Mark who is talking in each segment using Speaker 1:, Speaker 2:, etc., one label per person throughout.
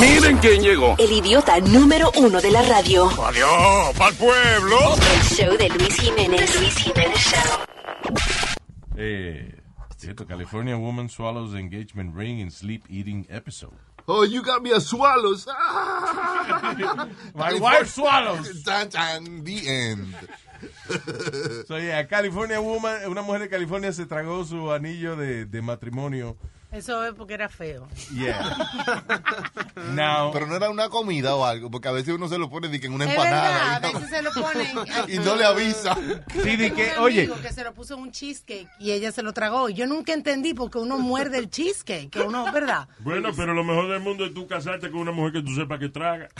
Speaker 1: Miren quién llegó.
Speaker 2: El idiota número uno de la radio.
Speaker 1: Adiós, pa'l pueblo.
Speaker 2: El show de Luis Jiménez. Luis Jiménez Show.
Speaker 3: Eh, cierto, California woman swallows engagement ring in sleep eating episode.
Speaker 4: Oh, you got me a swallows.
Speaker 3: My wife swallows.
Speaker 4: Tan, tan, the end.
Speaker 3: So, yeah, California woman, una mujer de California se tragó su anillo de, de matrimonio.
Speaker 5: Eso es porque era feo.
Speaker 3: Yeah. Now,
Speaker 4: Pero no era una comida o algo, porque a veces uno se lo pone de que en una
Speaker 5: Es verdad,
Speaker 4: empanada.
Speaker 5: a veces se lo ponen.
Speaker 4: y no le avisa.
Speaker 3: sí, de que, oye,
Speaker 5: que se lo puso en un cheesecake y ella se lo tragó. Yo nunca entendí porque uno muerde el cheesecake, que uno, ¿verdad?
Speaker 6: Bueno, pero lo mejor del mundo es tú casarte con una mujer que tú sepas que traga.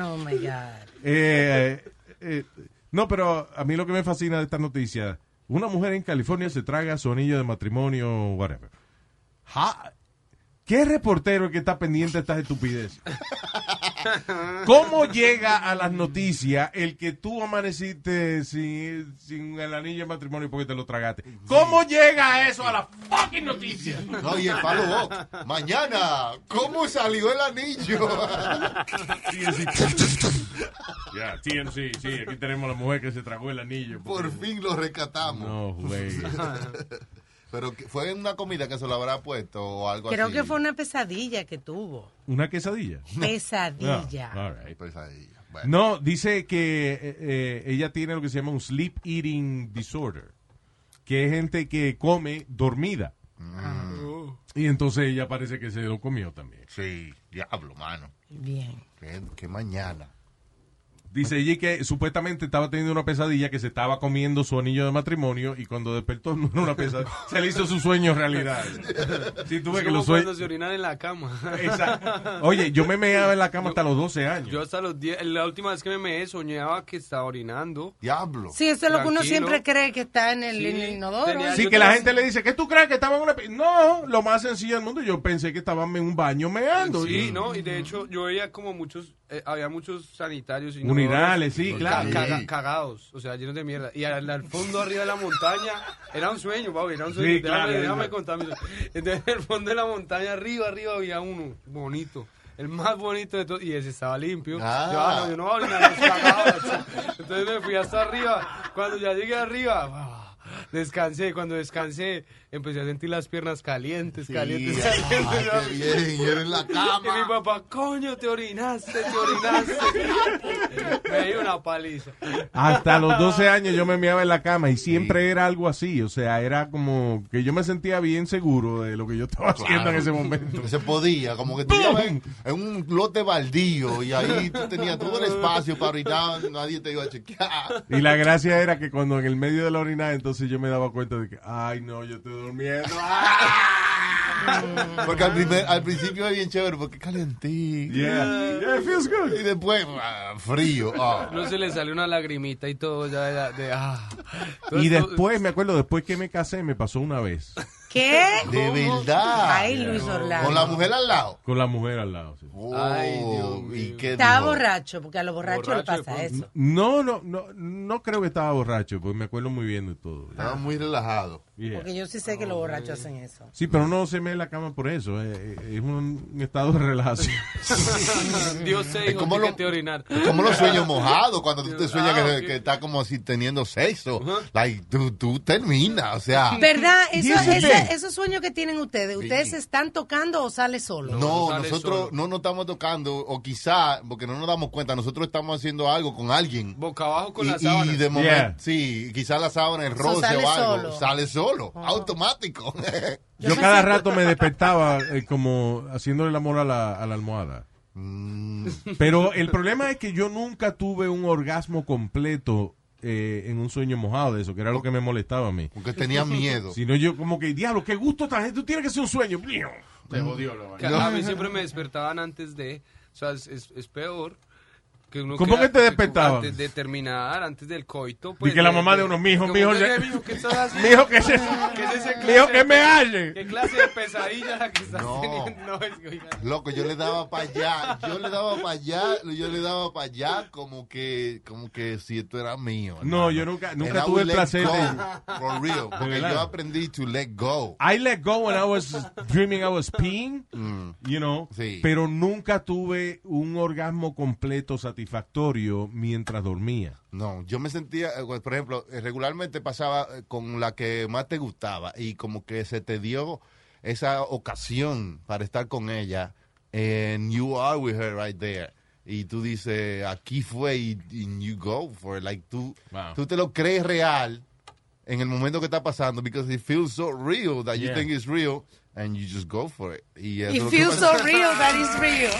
Speaker 5: Oh my God.
Speaker 3: eh, eh, no, pero a mí lo que me fascina de esta noticia, una mujer en California se traga su anillo de matrimonio, whatever. ¿Qué reportero es que está pendiente de estas estupideces? ¿Cómo llega a las noticias el que tú amaneciste sin, sin el anillo de matrimonio porque te lo tragaste? ¿Cómo llega eso a las fucking noticias?
Speaker 4: No, y el palo. Mañana, ¿cómo salió el anillo?
Speaker 3: Ya, TMC, sí, aquí tenemos a la mujer que se tragó el anillo.
Speaker 4: Por fin lo rescatamos.
Speaker 3: No, güey.
Speaker 4: Pero fue en una comida que se lo habrá puesto o algo
Speaker 5: Creo
Speaker 4: así.
Speaker 5: que fue una pesadilla que tuvo.
Speaker 3: ¿Una quesadilla?
Speaker 5: Pesadilla.
Speaker 3: Ah, all right.
Speaker 4: Pesadilla. Bueno.
Speaker 3: No, dice que eh, eh, ella tiene lo que se llama un sleep eating disorder, que es gente que come dormida. Y entonces ella parece que se lo comió también.
Speaker 4: Sí, diablo, mano.
Speaker 5: Bien.
Speaker 4: Qué, qué mañana.
Speaker 3: Dice ella que supuestamente estaba teniendo una pesadilla que se estaba comiendo su anillo de matrimonio y cuando despertó no era una pesadilla, se le hizo su sueño realidad. Sí, tuve
Speaker 7: Es
Speaker 3: que
Speaker 7: como
Speaker 3: los
Speaker 7: cuando
Speaker 3: sueños...
Speaker 7: se orinan en la cama.
Speaker 3: Exacto. Oye, yo me meaba en la cama hasta los 12 años.
Speaker 7: Yo hasta los 10, la última vez que me meé soñaba que estaba orinando.
Speaker 4: Diablo.
Speaker 5: Sí, eso es lo que uno siempre cree que está en el,
Speaker 7: Sí,
Speaker 5: en el inodoro.
Speaker 7: tenía-
Speaker 3: Sí,
Speaker 7: yo
Speaker 3: que la gente le dice, ¿qué tú crees que estaba en una... pi-?" No, lo más sencillo del mundo, yo pensé que estaba en un baño meando.
Speaker 7: Sí,
Speaker 3: y-
Speaker 7: ¿no? Y de hecho yo veía como muchos, eh, había muchos sanitarios. y
Speaker 3: Urinales, sí, claro.
Speaker 7: caga- cagados, o sea, llenos de mierda. Y al, al fondo arriba de la montaña, era un sueño, Bobby, era un sueño.
Speaker 3: Sí,
Speaker 7: déjame,
Speaker 3: claro,
Speaker 7: déjame contar. Entonces, en el fondo de la montaña, arriba, arriba, había uno bonito. El más bonito de todos, y ese estaba limpio.
Speaker 4: Ah.
Speaker 7: Yo, ah, no, yo no voy a orinar los cagados. Entonces me fui hasta arriba. Cuando ya llegué arriba, ah, descansé. Cuando descansé, empecé a sentir las piernas calientes, calientes,
Speaker 4: Sí,
Speaker 7: calientes.
Speaker 4: ay, qué bien, y era en la
Speaker 7: Y mi
Speaker 4: cama.
Speaker 7: papá, coño, te orinaste, te orinaste. Me dio una paliza.
Speaker 3: Hasta los 12 años yo me meaba en la cama y siempre era algo así. O sea, era como que yo me sentía bien seguro de lo que yo estaba haciendo en ese momento.
Speaker 4: Que se podía, como que tú estabas en, en un lote baldío y ahí tú tenías todo el espacio para orinar, nadie te iba a chequear.
Speaker 3: Y la gracia era que cuando en el medio de la orinada, entonces yo me daba cuenta de que, ay, no, yo estoy durmiendo.
Speaker 4: Porque al, primer- al principio es bien chévere, porque calentito.
Speaker 3: Yeah, yeah, it feels good.
Speaker 4: Y después, ah, frío. ah.
Speaker 7: No se le sale una lagrimita y todo ya de, de ah.
Speaker 3: Y después, me acuerdo, después que me casé, me pasó una vez
Speaker 5: ¿Qué?
Speaker 4: De verdad.
Speaker 5: Ay, Luis Orlando.
Speaker 4: Con la mujer al lado.
Speaker 3: con la mujer al lado. sí.
Speaker 7: Ay, Dios
Speaker 4: Oh, ¿y
Speaker 7: mío.
Speaker 4: qué
Speaker 5: Estaba
Speaker 4: dijo?
Speaker 5: borracho, porque a los borrachos
Speaker 7: Borracho
Speaker 5: le pasa eso.
Speaker 3: No, no, no, no creo que estaba borracho, pues me acuerdo muy bien de todo.
Speaker 4: Estaba muy relajado.
Speaker 3: Yeah.
Speaker 5: Porque yo sí sé que los borrachos hacen eso.
Speaker 3: Sí, pero no se me en la cama por eso. eh, eh, Es un, estado de relajación.
Speaker 7: Dios te
Speaker 4: Es como
Speaker 7: que
Speaker 4: lo-
Speaker 7: te orinar.
Speaker 4: Es como los sueños mojados, cuando tú te sueñas
Speaker 7: Ah,
Speaker 4: que,
Speaker 7: ok.
Speaker 4: que está como así teniendo sexo. Like, tú, tú terminas, o sea.
Speaker 5: ¿Verdad? Eso,
Speaker 3: Yes,
Speaker 5: ese- esos sueños que tienen ustedes, ¿ustedes se están tocando o sale solo?
Speaker 4: No,
Speaker 7: sale
Speaker 4: nosotros
Speaker 7: solo.
Speaker 4: no nos estamos tocando, o quizá, porque no nos damos cuenta, nosotros estamos haciendo algo con alguien.
Speaker 7: Boca abajo con
Speaker 4: y,
Speaker 7: la sábana.
Speaker 4: y de momento,
Speaker 3: Yeah.
Speaker 4: sí, quizá la sábana, el roce
Speaker 5: sale
Speaker 4: o algo,
Speaker 5: solo.
Speaker 4: sale solo, automático.
Speaker 3: Yo cada rato me despertaba eh, como haciéndole el amor a la, a la almohada.
Speaker 4: Mm,
Speaker 3: Pero el problema es que yo nunca tuve un orgasmo completo eh, en un sueño mojado de eso, que era lo que me molestaba a mí.
Speaker 4: porque tenía miedo.
Speaker 3: Sino yo como que, diablo, qué gusto tan Tú tienes que ser un sueño. Se jodió la
Speaker 7: Que
Speaker 3: vaina.
Speaker 7: A mí siempre me despertaban antes de. O sea, es, es- es peor. Que uno
Speaker 3: ¿Cómo que te despertaba?
Speaker 7: Antes de terminar, antes del coito.
Speaker 3: Y
Speaker 7: Pues,
Speaker 3: que la mamá de
Speaker 7: de-
Speaker 3: unos mijos, mijo,
Speaker 7: que,
Speaker 3: ya-
Speaker 7: "Eh, mijo, ¿qué estás haciendo?
Speaker 3: Mijo, ¿qué es,
Speaker 7: ¿Qué es ese
Speaker 3: mijo, que me halle.
Speaker 7: ¿Qué clase de pesadilla la que estás
Speaker 4: No.
Speaker 7: teniendo? No, es que, oiga,
Speaker 4: Loco, yo le daba para allá, yo le daba para allá, yo le daba para allá como que, como que si esto era mío.
Speaker 3: No,
Speaker 4: hermano.
Speaker 3: yo nunca- nunca
Speaker 4: And
Speaker 3: tuve el placer
Speaker 4: go,
Speaker 3: de-
Speaker 4: For real, porque yo aprendí to let go.
Speaker 3: I let go when I was dreaming I was peeing, you know,
Speaker 4: Sí.
Speaker 3: pero nunca tuve un orgasmo completo satisfactorio mientras dormía.
Speaker 4: No, yo me sentía, eh, por ejemplo, eh, regularmente pasaba eh, con la que más te gustaba y como que se te dio esa ocasión para estar con ella and you are with her right there. Y tú dices, aquí fue y, y you go for it. Like tú,
Speaker 3: Wow.
Speaker 4: tú te lo crees real en el momento que está pasando because it feels so real that you
Speaker 3: Yeah.
Speaker 4: think it's real and you just go for it. Y, eso
Speaker 5: It feels so real that it's real.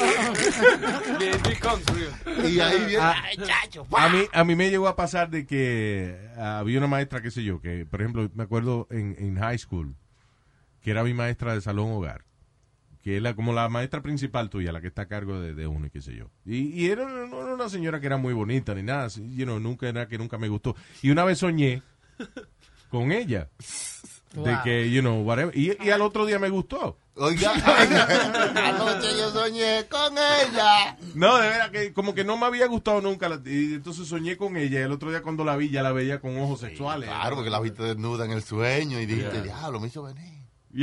Speaker 7: it becomes real.
Speaker 4: Y ahí viene,
Speaker 3: Ah,
Speaker 4: chacho,
Speaker 3: A mí, a mí me llegó a pasar de que ah, había una maestra, qué sé yo, que por ejemplo, me acuerdo en, en high school, que era mi maestra de salón hogar, que es la, como la maestra principal tuya, la que está a cargo de, de uno y qué sé yo. Y, y era, no era una señora que era muy bonita ni nada, you know, nunca era que nunca me gustó. Y una vez soñé con ella. De
Speaker 5: Wow.
Speaker 3: que, you know, whatever. Y, y al otro día me gustó.
Speaker 4: Oiga, anoche yo soñé con ella.
Speaker 3: No, de verdad que como que no me había gustado nunca. la- Y entonces soñé con ella. Y el otro día cuando la vi, ya la veía con ojos sexuales.
Speaker 4: Claro, porque la viste desnuda en el sueño y dijiste, diablo, me hizo venir.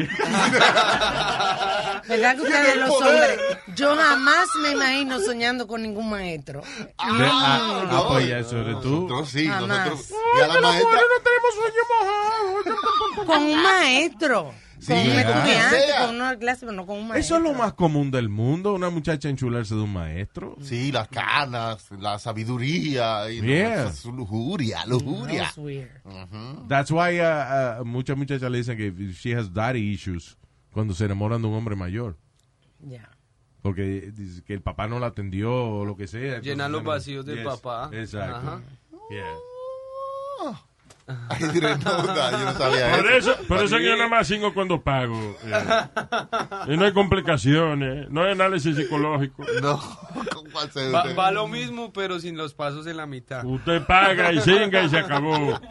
Speaker 5: ¿Verdad que ustedes los hombres? Yo jamás me imagino soñando con ningún maestro.
Speaker 3: De- ah, ah, pues ya eso eres tú.
Speaker 4: Nosotros sí,
Speaker 5: Jamás.
Speaker 4: nosotros. Y a la maestra,
Speaker 3: tenemos sueño mojado.
Speaker 5: Con un maestro. Con un estudiante, con una clase, pero no con un maestro.
Speaker 3: Eso es lo más común del mundo, una muchacha enchularse de un maestro.
Speaker 4: sí, las canas, la sabiduría, y no,
Speaker 3: Yeah.
Speaker 4: su lujuria, lujuria.
Speaker 5: That's weird.
Speaker 3: That's why uh, uh, muchas muchachas le dicen que she has daddy issues cuando se enamoran de un hombre mayor.
Speaker 5: Ya.
Speaker 3: Porque dice que el papá no la atendió o lo que sea.
Speaker 7: Llenan los vacíos del
Speaker 3: yes,
Speaker 7: papá.
Speaker 3: Exacto.
Speaker 7: Ajá.
Speaker 3: Yeah.
Speaker 4: Ay, diré, no, no, yo no sabía
Speaker 6: Por
Speaker 4: eso.
Speaker 6: eso, por eso que yo nada más cinco cuando pago. eh. Y no hay complicaciones, no hay análisis psicológico.
Speaker 4: No, ¿con cuál se
Speaker 7: Va, va lo mismo, pero sin los pasos en la mitad.
Speaker 6: Usted paga y singa y se acabó.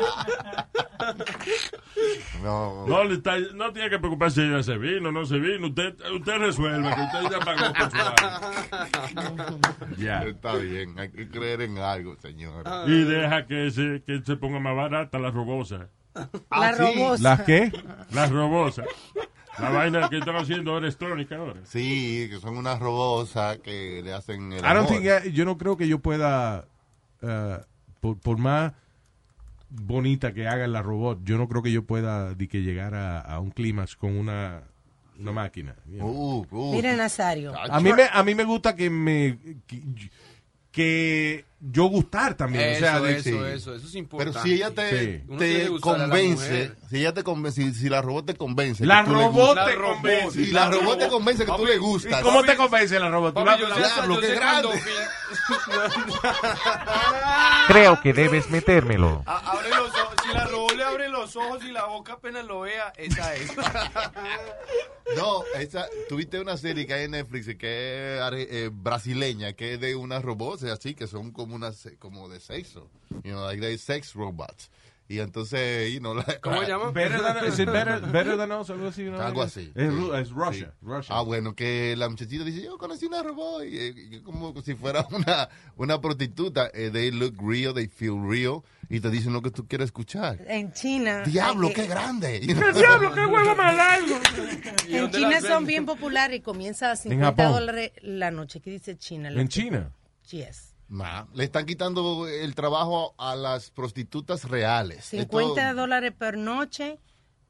Speaker 4: No,
Speaker 6: No, le está- no tiene que preocuparse si ya se vino, no se vino. Usted, usted resuelve, que usted ya pagó por su.
Speaker 3: Ya.
Speaker 4: está bien, hay que creer en algo, señor.
Speaker 6: Y deja que se, que se ponga más barata la robosa.
Speaker 5: La
Speaker 4: Ah, sí.
Speaker 5: robosa.
Speaker 3: ¿Las qué?
Speaker 6: La robosa. La vaina que están haciendo electrónica ahora.
Speaker 4: Sí, que son unas robosas que le hacen el
Speaker 3: I don't
Speaker 4: amor.
Speaker 3: think I- yo no creo que yo pueda, uh, por, por más bonita que haga la robot, yo no creo que yo pueda de que llegar a, a un clímax con una, una máquina. you know.
Speaker 4: Uh, uh.
Speaker 5: Mira, Nazario.
Speaker 3: A mí me a mí me gusta que me que, que yo gustar también,
Speaker 7: Eso,
Speaker 3: o sea, de-
Speaker 7: eso,
Speaker 3: sí.
Speaker 7: eso, eso es importante.
Speaker 4: Pero si ella te,
Speaker 3: Sí.
Speaker 7: La
Speaker 4: convence, si ella te convence, si, si la robot te convence,
Speaker 3: La robot
Speaker 7: La
Speaker 3: te
Speaker 7: robot.
Speaker 3: convence.
Speaker 4: y la robot te convence que tú le
Speaker 3: ¿Y
Speaker 4: gustas.
Speaker 3: cómo te convence la robot?
Speaker 7: Papi,
Speaker 3: la-
Speaker 7: yo
Speaker 4: Diablo, qué grande.
Speaker 8: Creo que debes metérmelo.
Speaker 7: A- abre los ojos. Si la robot le abre los ojos y la boca apenas lo vea, esa es.
Speaker 4: No, esa, tuviste una serie que hay en Netflix que es eh, brasileña, que es de unas robots así, que son como unas, como de sexo. You know, like they sex robots. Y entonces, you know, la-
Speaker 7: ¿Cómo se llama?
Speaker 3: Better than, is it better, better than us, algo así, ¿no?
Speaker 4: Algo así.
Speaker 3: Es,
Speaker 4: sí,
Speaker 3: es Russia,
Speaker 4: sí.
Speaker 3: Russia.
Speaker 4: Ah, bueno, que la muchachita dice, yo conocí una robot, y, eh, y como si fuera una, una prostituta. Eh, they look real, they feel real, y te dicen lo que tú quieres escuchar.
Speaker 5: En China.
Speaker 4: ¡Diablo,
Speaker 5: hay
Speaker 4: qué
Speaker 5: que-
Speaker 4: grande!
Speaker 6: ¡Diablo, qué huevo más largo!
Speaker 7: ¿Y
Speaker 5: En China son bien populares y comienza a 50
Speaker 3: Japón.
Speaker 5: dólares la noche. ¿Qué dice China?
Speaker 3: En China.
Speaker 5: Yes.
Speaker 4: Ma, le están quitando el trabajo a las prostitutas reales.
Speaker 5: 50
Speaker 4: Esto-
Speaker 5: dólares per noche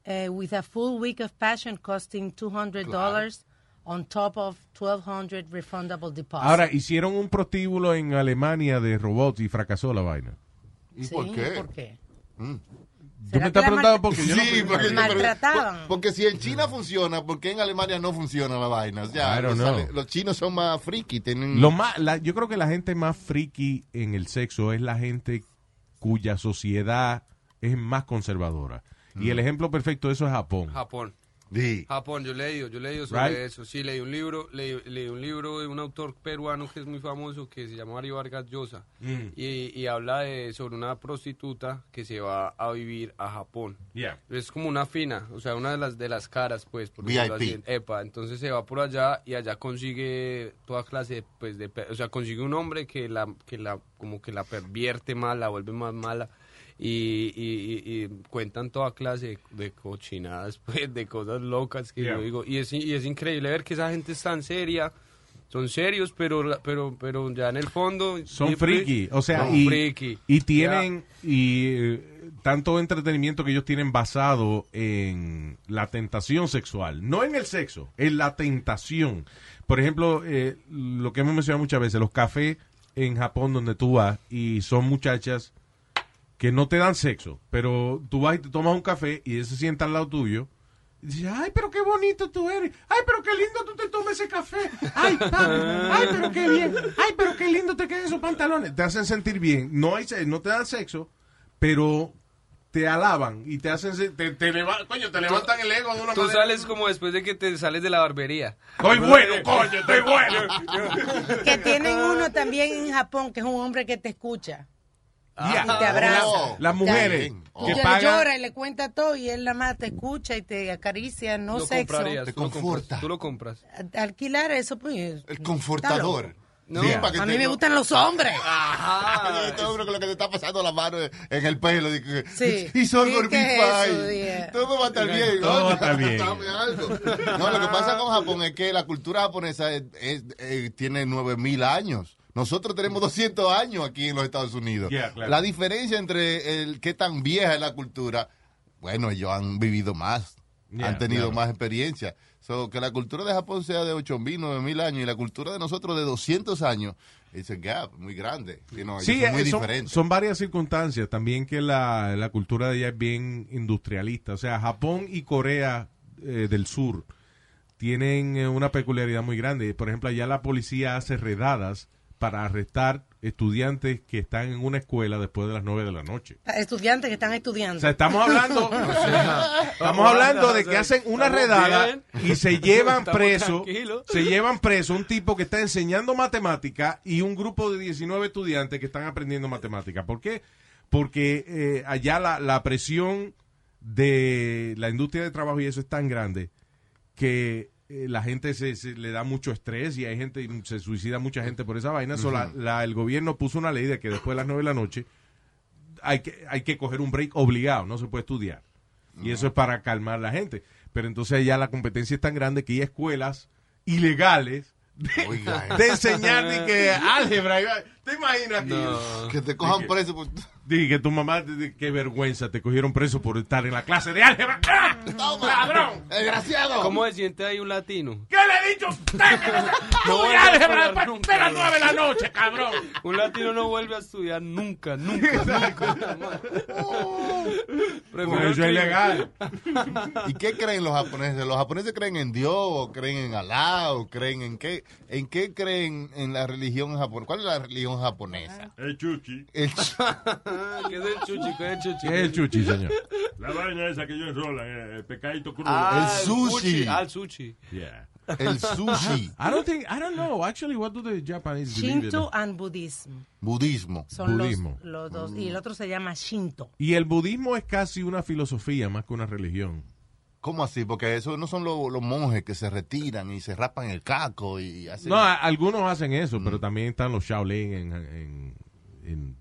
Speaker 5: eh, with a full week of passion costing 200 dollars on top of 1200 refundable deposit.
Speaker 3: Ahora, hicieron un prostíbulo en Alemania de robots y fracasó la vaina.
Speaker 4: ¿Y
Speaker 5: Sí,
Speaker 4: por qué?
Speaker 5: ¿Por qué?
Speaker 4: Mm.
Speaker 3: ¿Tú
Speaker 5: ¿Será
Speaker 3: me estás preguntando
Speaker 5: mar-
Speaker 3: por qué? Yo no-
Speaker 4: Sí, porque,
Speaker 5: Maltrataban.
Speaker 4: por- porque si en China funciona, ¿por qué en Alemania no funciona la vaina? O sea, los, chinos son más friki, tienen...
Speaker 3: Lo más, la- yo creo que la gente más friki en el sexo es la gente cuya sociedad es más conservadora. Y el ejemplo perfecto de eso es Japón.
Speaker 7: Japón.
Speaker 4: Di.
Speaker 7: Japón, yo leído, yo leído sobre
Speaker 3: Right.
Speaker 7: eso. Sí, leí un libro, leí, leí un libro de un autor peruano que es muy famoso que se llama Mario Vargas Llosa
Speaker 3: Mm.
Speaker 7: y, y habla de sobre una prostituta que se va a vivir a Japón.
Speaker 3: Yeah.
Speaker 7: Es como una fina, o sea, una de las de las caras, pues, por
Speaker 4: VIP.
Speaker 7: Epa, entonces se va por allá y allá consigue toda clase, pues, de, o sea, consigue un hombre que la, que la, como que la pervierte más, la vuelve más mala y, y- y- cuentan toda clase de, de cochinadas, pues, de cosas locas que
Speaker 3: Yeah.
Speaker 7: yo digo. Y es, y es increíble ver que esa gente es tan seria. Son serios, pero, pero, pero ya en el fondo...
Speaker 3: Son
Speaker 7: siempre-
Speaker 3: friki, o sea, y,
Speaker 7: friki.
Speaker 3: y tienen y eh, tanto entretenimiento que ellos tienen basado en la tentación sexual, no en el sexo, en la tentación. Por ejemplo, eh, lo que hemos mencionado muchas veces, los cafés en Japón donde tú vas y son muchachas que no te dan sexo, pero tú vas y te tomas un café y ella se sienta al lado tuyo. Y dice, ay, pero qué bonito tú eres. Ay, pero qué lindo tú te tomas ese café. Ay, papi. Ay, pero qué bien. Ay, pero qué lindo te quedan esos pantalones. Te hacen sentir bien. No hay se- no te dan sexo, pero te alaban y te hacen te, te leva- coño, te levantan el ego de una
Speaker 7: Tú
Speaker 3: manera.
Speaker 7: sales como después de que te sales de la barbería.
Speaker 3: Estoy bueno, coño, estoy bueno.
Speaker 5: Que tienen uno también en Japón, que es un hombre que te escucha.
Speaker 3: Ya.
Speaker 5: Y te abraza.
Speaker 4: Oh.
Speaker 3: Las mujeres
Speaker 4: Oh.
Speaker 3: que
Speaker 5: Y él
Speaker 3: pagan
Speaker 5: llora y le cuenta todo y él nada más te escucha y te acaricia, no
Speaker 7: lo
Speaker 5: sexo.
Speaker 4: Te
Speaker 7: tú lo compras,
Speaker 4: conforta.
Speaker 7: Tú lo compras.
Speaker 5: Alquilar eso, pues.
Speaker 4: El confortador.
Speaker 7: No.
Speaker 4: Sí,
Speaker 3: Yeah.
Speaker 4: para que
Speaker 5: A
Speaker 4: te-
Speaker 5: mí me gustan los hombres.
Speaker 4: Ah, este hombre con lo que te está pasando la mano en el pelo. que,
Speaker 5: Sí.
Speaker 4: Y son
Speaker 5: Sí,
Speaker 4: por
Speaker 5: ¿qué
Speaker 4: mi
Speaker 5: es yeah.
Speaker 4: Todo va a estar bien.
Speaker 3: Todo va a estar bien.
Speaker 4: No, lo que pasa con Japón es que la cultura japonesa es- es- eh, tiene 9000 años. Nosotros tenemos 200 años aquí en los Estados Unidos.
Speaker 3: Yeah, claro.
Speaker 4: La diferencia entre el qué tan vieja es la cultura, bueno, ellos han vivido más,
Speaker 3: Yeah,
Speaker 4: han tenido
Speaker 3: claro.
Speaker 4: más experiencia. So, que la cultura de Japón sea de 8000, 9000 años y la cultura de nosotros de 200 años, es un gap muy grande. You know,
Speaker 3: Sí,
Speaker 4: son muy
Speaker 3: eh, son, son varias circunstancias. También que la, la cultura de allá es bien industrialista. O sea, Japón y Corea eh, del Sur tienen eh, una peculiaridad muy grande. Por ejemplo, allá la policía hace redadas para arrestar estudiantes que están en una escuela después de las 9 de la noche.
Speaker 5: Estudiantes que están estudiando.
Speaker 3: O sea, estamos hablando, estamos hablando de que hacen una redada y se llevan preso, se llevan preso un tipo que está enseñando matemática y un grupo de 19 estudiantes que están aprendiendo matemática. ¿Por qué? Porque eh, allá la, la presión de la industria de trabajo y eso es tan grande que eh, la gente se, se le da mucho estrés y hay gente, se suicida mucha gente por esa vaina. So, la- la- el gobierno puso una ley de que después de las 9 de la noche hay que, hay que coger un break obligado, no se puede estudiar. Y eso es para calmar la gente. Pero entonces ya la competencia es tan grande que hay escuelas ilegales de,
Speaker 4: Oiga, eh.
Speaker 3: de enseñar ni que álgebra. ¿Te imaginas que,
Speaker 7: No.
Speaker 4: que te cojan preso. Pues,
Speaker 3: di que tu mamá, qué vergüenza, te cogieron preso por estar en la clase de álgebra? ¡Ah! ¡Ladrón!
Speaker 4: ¡Desgraciado!
Speaker 7: ¿Cómo se siente ahí un latino?
Speaker 3: ¿Qué le he dicho a usted? Que no estudie
Speaker 7: voy a
Speaker 3: álgebra después de las nueve de la noche, cabrón.
Speaker 7: Un latino no vuelve a estudiar nunca, nunca, nunca. Prefiero
Speaker 3: Por eso es ilegal.
Speaker 4: ¿Y qué creen los japoneses? ¿Los japoneses creen en Dios o creen en Alá o creen en qué? ¿En qué creen en la religión japonesa? ¿Cuál es la religión japonesa?
Speaker 6: El chuchi.
Speaker 4: El
Speaker 7: ¿Qué es el chuchi? ¿Qué es el chuchi?
Speaker 3: ¿Qué es el chuchi, señor?
Speaker 6: La vaina esa que ellos enrolan, eh, el pecadito crudo.
Speaker 7: Ah,
Speaker 4: El sushi.
Speaker 7: Ah, el sushi.
Speaker 3: Yeah.
Speaker 4: el sushi,
Speaker 3: I don't think, I don't know. Actually, what do the Japanese believe in?
Speaker 5: Shinto and Buddhism.
Speaker 4: budismo.
Speaker 5: Son los,
Speaker 3: Budismo.
Speaker 5: los dos. Y el otro se llama Shinto.
Speaker 3: Y el budismo es casi una filosofía más que una religión.
Speaker 4: ¿Cómo así? Porque eso no son los, los monjes que se retiran y se rapan el caco y hacen...
Speaker 3: No, a- algunos hacen eso, pero también están los Shaolin en, en, en,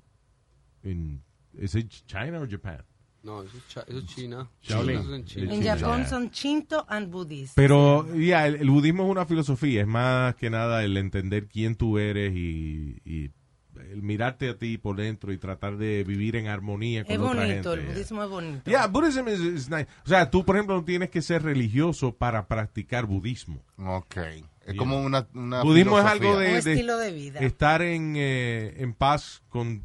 Speaker 3: en ¿es it China o Japan?
Speaker 7: No, eso es, eso es China.
Speaker 3: Shaolin.
Speaker 7: Eso es en China.
Speaker 5: En
Speaker 3: China,
Speaker 5: Japón son Shinto and Buddhism.
Speaker 3: Pero ya, el, el budismo es una filosofía, es más que nada el entender quién tú eres y, y el mirarte a ti por dentro y tratar de vivir en armonía con
Speaker 5: es
Speaker 3: otra
Speaker 5: bonito,
Speaker 3: gente.
Speaker 5: el budismo es bonito.
Speaker 3: Yeah, Buddhism is, is nice. O sea, tú, por ejemplo, no tienes que ser religioso para practicar budismo.
Speaker 4: Ok. Es como una, una
Speaker 3: Budismo es
Speaker 4: filosofía.
Speaker 3: algo de,
Speaker 5: Un estilo de vida.
Speaker 3: estar en, eh, en paz con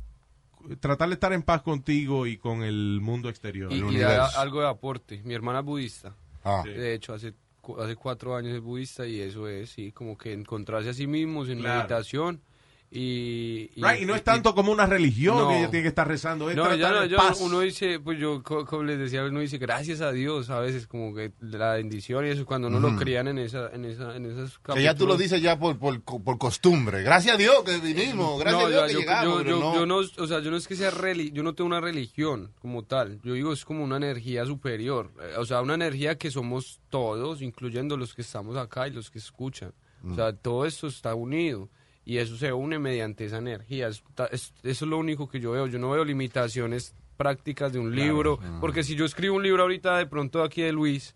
Speaker 3: tratar de estar en paz contigo y con el mundo exterior.
Speaker 7: Y,
Speaker 4: El
Speaker 7: y
Speaker 4: universo.
Speaker 7: da algo de aporte. Mi hermana es budista.
Speaker 4: Ah.
Speaker 7: De hecho, hace, hace cuatro años es budista y eso es, sí, como que encontrarse a sí mismos en
Speaker 3: Claro.
Speaker 7: meditación Y,
Speaker 3: Right, y no es tanto como una religión
Speaker 7: No.
Speaker 3: que ella tiene que estar rezando, es
Speaker 7: No, ya no, yo-
Speaker 3: paz.
Speaker 7: uno dice, pues yo, co- como les decía, uno dice gracias a Dios a veces, como que la bendición y eso, cuando no lo crían en esa, en esa, en esos
Speaker 4: Que ya tú lo
Speaker 7: capítulos.
Speaker 4: dices ya por, por, por costumbre. Gracias a Dios que vinimos, gracias
Speaker 7: No,
Speaker 4: a Dios que
Speaker 7: yo,
Speaker 4: llegamos.
Speaker 7: yo- yo-
Speaker 4: no.
Speaker 7: yo no, o sea, yo no es que sea reli yo no tengo una religión como tal. Yo digo es como una energía superior, eh, o sea, una energía que somos todos, incluyendo los que estamos acá y los que escuchan. O sea, todo esto está unido y eso se une mediante esa energía. Eso es lo único que yo veo. Yo no veo limitaciones prácticas de un libro, porque si yo escribo un libro ahorita de pronto aquí de Luis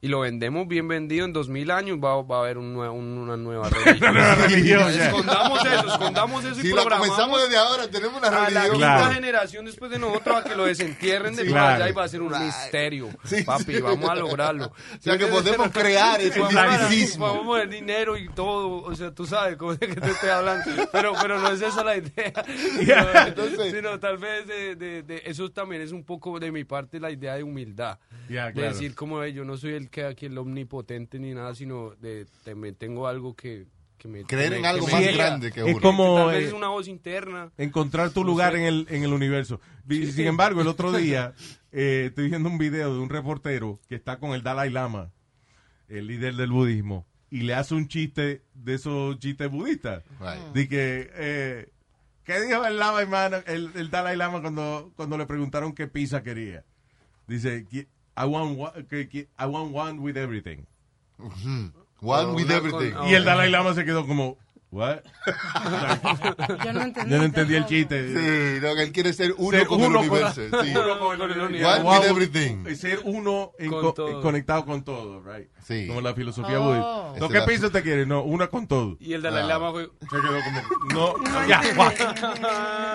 Speaker 7: y lo vendemos bien vendido en dos mil años, va, va a haber un nue- un- una nueva religión.
Speaker 3: religión.
Speaker 7: Escondamos eso, escondamos eso y
Speaker 4: Si lo
Speaker 7: programamos
Speaker 4: comenzamos desde ahora, tenemos una
Speaker 7: a la
Speaker 4: religión.
Speaker 7: quinta
Speaker 3: Claro.
Speaker 7: generación después de nosotros a que lo desentierren de
Speaker 3: Sí, claro.
Speaker 7: allá y va a ser un misterio.
Speaker 4: Sí,
Speaker 7: Papi,
Speaker 4: sí.
Speaker 7: vamos a lograrlo.
Speaker 4: O sea, que podemos crear ese misticismo.
Speaker 7: Vamos a poner dinero y todo, o sea, tú sabes cómo es que te estoy hablando, pero, pero no es esa la idea.
Speaker 3: Yeah.
Speaker 4: Entonces-
Speaker 7: sino tal vez de, de- de- eso también es un poco de mi parte la idea de humildad.
Speaker 3: Ya,
Speaker 7: De
Speaker 3: claro.
Speaker 7: decir como "Ey, yo no soy el que aquí el omnipotente ni nada, sino de también tengo algo que, que me
Speaker 4: Creer en
Speaker 7: me-
Speaker 4: algo más grande que
Speaker 3: es
Speaker 4: uno.
Speaker 3: como
Speaker 7: Tal vez
Speaker 3: eh,
Speaker 7: es una voz interna.
Speaker 3: encontrar tu
Speaker 7: No
Speaker 3: lugar
Speaker 7: sé.
Speaker 3: en el, en el universo. Y, Sin embargo, el otro día eh, estoy viendo un video de un reportero que está con el Dalai Lama, el líder del budismo, y le hace un chiste de esos chistes budistas.
Speaker 4: Right.
Speaker 3: De que, eh, ¿qué dijo el, Lama, hermano, el, el Dalai Lama cuando, cuando le preguntaron qué pizza quería? Dice, "Qui- I want, one- I want one with everything.
Speaker 4: One with everything.
Speaker 7: con-
Speaker 3: Y el Dalai Lama se quedó como, what?
Speaker 5: Yo no entendí.
Speaker 3: Yo no entendí el chiste.
Speaker 4: Sí, no, que él quiere ser uno
Speaker 3: Ser
Speaker 4: con
Speaker 3: uno
Speaker 4: el
Speaker 3: con-
Speaker 4: universo. sí.
Speaker 7: Uno con el universo.
Speaker 4: One with everything.
Speaker 3: y Ser uno en
Speaker 7: Con
Speaker 3: co- conectado con todo, right?
Speaker 4: Sí.
Speaker 3: Como la filosofía
Speaker 5: Oh.
Speaker 3: budista.
Speaker 4: Esa
Speaker 3: ¿No,
Speaker 4: es
Speaker 3: ¿Qué
Speaker 4: la-
Speaker 3: pizza te quiere? No, una con todo.
Speaker 7: Y el Dalai
Speaker 4: Ah.
Speaker 7: Lama fue...
Speaker 3: Se quedó como, no, ya, guau.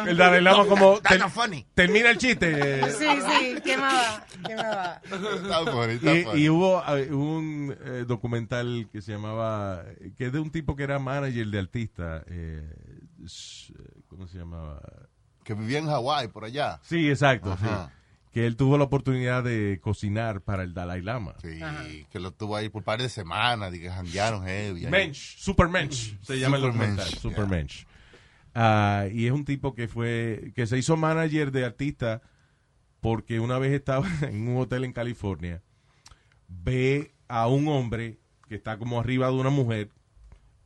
Speaker 3: El Dalai Lama como,
Speaker 4: not funny.
Speaker 3: termina el chiste.
Speaker 5: Sí, sí, ¿qué más va? ¿Qué más va?
Speaker 4: Está funny, está
Speaker 3: Y,
Speaker 4: funny.
Speaker 3: y hubo eh, un eh, documental que se llamaba, que es de un tipo que era manager de artista. eh, ¿Cómo se llamaba?
Speaker 4: Que vivía en Hawái, por allá.
Speaker 3: Sí, exacto, sí. Que él tuvo la oportunidad de cocinar para el Dalai Lama.
Speaker 4: Sí, que lo tuvo ahí por un par de semanas, y que janguearon heavy. ahí.
Speaker 3: Mensch, Supermensch, se llama el
Speaker 4: Supermensch,
Speaker 3: documental,
Speaker 4: yeah.
Speaker 3: Supermensch. Ah, y es un tipo que fue, que se hizo manager de artista porque una vez estaba en un hotel en California, ve a un hombre que está como arriba de una mujer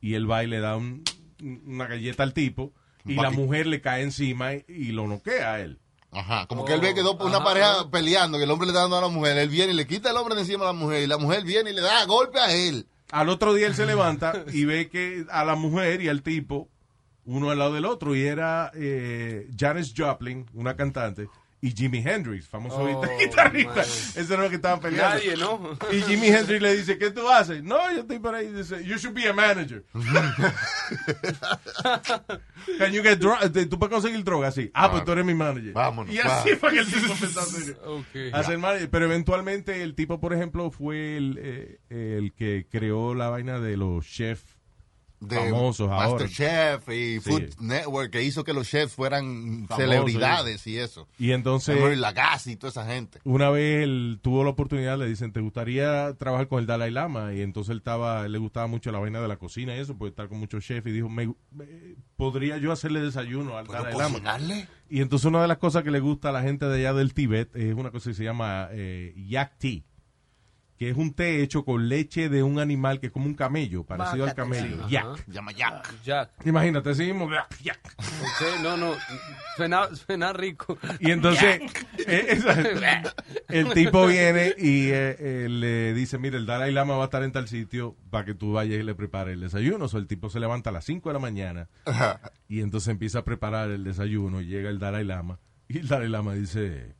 Speaker 3: y él va y le da un- una galleta al tipo y la mujer le cae encima y, y lo noquea a él.
Speaker 4: Ajá, como que él ve que dos, una
Speaker 7: Ajá,
Speaker 4: pareja
Speaker 7: ajá.
Speaker 4: peleando, que el hombre le está dando a la mujer, él viene y le quita el hombre de encima a la mujer, y la mujer viene y le da golpe a él.
Speaker 3: Al otro día él se levanta y ve que a la mujer y al tipo, uno al lado del otro, y era eh, Janis Joplin, una cantante, y Jimi Hendrix, famoso
Speaker 7: Oh,
Speaker 3: guitarrista. Ese era lo que estaban peleando.
Speaker 7: Nadie, ¿no?
Speaker 3: Y Jimi Hendrix le dice, ¿qué tú haces? No, yo estoy por ahí. Dice, you should be a manager. Can you get dro- ¿Tú puedes conseguir droga? Sí. Ah, pues tú eres mi manager.
Speaker 4: Vámonos,
Speaker 3: Y así fue que el tipo empezó a hacer
Speaker 7: Ok.
Speaker 3: a ser manager. Pero eventualmente el tipo, por ejemplo, fue el, eh, el que creó la vaina de los chefs
Speaker 4: De
Speaker 3: famosos ahora.
Speaker 4: Masterchef y
Speaker 3: Sí.
Speaker 4: Food Network, que hizo que los chefs fueran
Speaker 3: Famosos,
Speaker 4: celebridades y eso.
Speaker 3: Y entonces,
Speaker 4: Lagasse y toda esa gente.
Speaker 3: una vez él tuvo la oportunidad, le dicen, ¿te gustaría trabajar con el Dalai Lama? Y entonces él estaba, él le gustaba mucho la vaina de la cocina y eso, pues estar con muchos chefs. Y dijo, me, me- ¿podría yo hacerle desayuno al
Speaker 4: ¿Puedo
Speaker 3: Dalai Lama?
Speaker 4: cocinarle?
Speaker 3: Y entonces una de las cosas que le gusta a la gente de allá del Tíbet es una cosa que se llama eh, yak tea, que es un té hecho con leche de un animal que es como un camello, parecido al camello.
Speaker 7: sí.
Speaker 3: Yak.
Speaker 4: Llama Jack.
Speaker 7: Jack.
Speaker 3: Imagínate, así mismo, yak.
Speaker 7: Ok, no, no. Suena, suena rico.
Speaker 3: Y entonces, eh, esa- el tipo viene y eh, eh, le dice, mira, el Dalai Lama va a estar en tal sitio para que tú vayas y le prepares el desayuno. O sea, el tipo se levanta a las 5 de la mañana y entonces empieza a preparar el desayuno. Y llega el Dalai Lama y el Dalai Lama dice,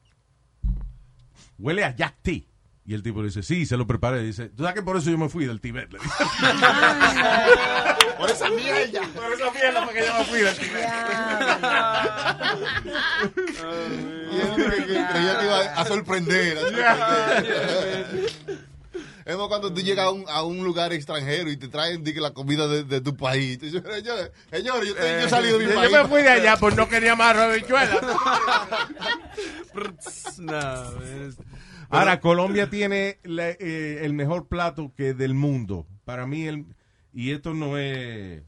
Speaker 3: huele a Jack Tea. Y el tipo le dice, sí, se lo preparé. Y dice, ¿tú sabes que por eso yo me fui del Tibet? Le dice.
Speaker 4: Por esa mierda.
Speaker 3: por esa mierda fue que yo me fui del Tibet.
Speaker 4: Y él creía que iba a sorprender. Es como cuando tú llegas a un, a un lugar extranjero y te traen la comida de, de tu país. Señores, señores, yo, estoy- yo he salido de mi
Speaker 3: Yo
Speaker 4: país.
Speaker 3: me fui de allá por no quería más habichuela.
Speaker 7: No, es-
Speaker 3: Ahora, Colombia tiene la- eh, el mejor plato que del mundo. Para mí, el, y esto no es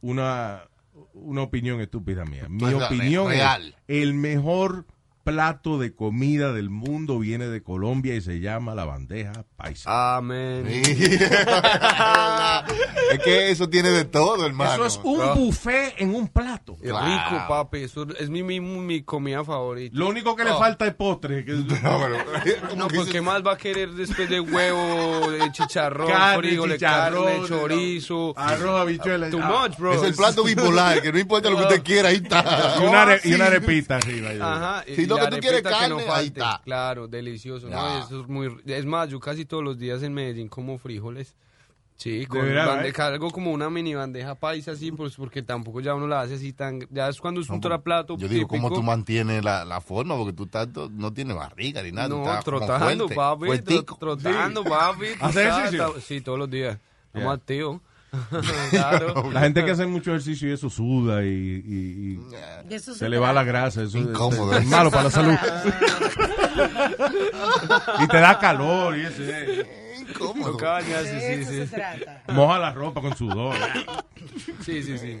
Speaker 3: una, una opinión estúpida mía. Mi opinión
Speaker 4: real.
Speaker 3: es el mejor plato de comida del mundo viene de Colombia y se llama la bandeja paisa.
Speaker 7: Amén.
Speaker 4: es que eso tiene de todo, hermano.
Speaker 3: Eso es un buffet en un plato.
Speaker 7: Rico, papi. Eso es mi, mi, mi comida favorita.
Speaker 3: Lo único que le falta es postre. que-
Speaker 4: No, pero,
Speaker 7: No,
Speaker 4: que
Speaker 7: pues
Speaker 4: dice-
Speaker 7: ¿qué más va a querer después de huevo, de chicharrón,
Speaker 3: Carne,
Speaker 7: frijoles,
Speaker 3: chicharrón,
Speaker 7: carne, chorizo?
Speaker 3: Arroz, habichuela.
Speaker 7: Too much, bro.
Speaker 4: es el plato bipolar, que no importa lo que usted quiera, ahí está.
Speaker 3: Y una, are- y
Speaker 4: Sí.
Speaker 3: una arepita arriba.
Speaker 7: Ajá.
Speaker 4: Lo
Speaker 7: la
Speaker 4: que tú quieres
Speaker 7: que no
Speaker 4: ahí está.
Speaker 7: Claro, delicioso. ¿no? Eso es muy. Es más, yo casi todos los días en Medellín como frijoles. Sí, con
Speaker 3: verdad,
Speaker 7: bandeja, algo como una mini bandeja paisa así, pues porque tampoco ya uno la hace así tan, ya es cuando es un plato
Speaker 4: Yo digo, ¿cómo tú mantienes la, la forma? Porque tú tanto no tienes barriga ni nada.
Speaker 7: No,
Speaker 4: estás como
Speaker 7: trotando,
Speaker 4: fuerte,
Speaker 7: papi, trotando, papi. tú
Speaker 3: ¿Hace
Speaker 7: sabes,
Speaker 3: ejercicio?
Speaker 7: ta- Sí, todos los días.
Speaker 3: Yeah.
Speaker 7: Estamos activos. claro.
Speaker 3: La gente que hace mucho ejercicio y eso suda y, y- y
Speaker 5: Y eso
Speaker 3: se le va la grasa. Eso es-
Speaker 4: Incómodo.
Speaker 3: es, malo para la salud. y te da calor y eso. eh.
Speaker 4: Incómodo.
Speaker 7: Caña, sí,
Speaker 5: De
Speaker 7: sí,
Speaker 5: eso
Speaker 7: sí.
Speaker 5: se trata.
Speaker 3: Moja la ropa con sudor.
Speaker 7: Sí, sí, sí.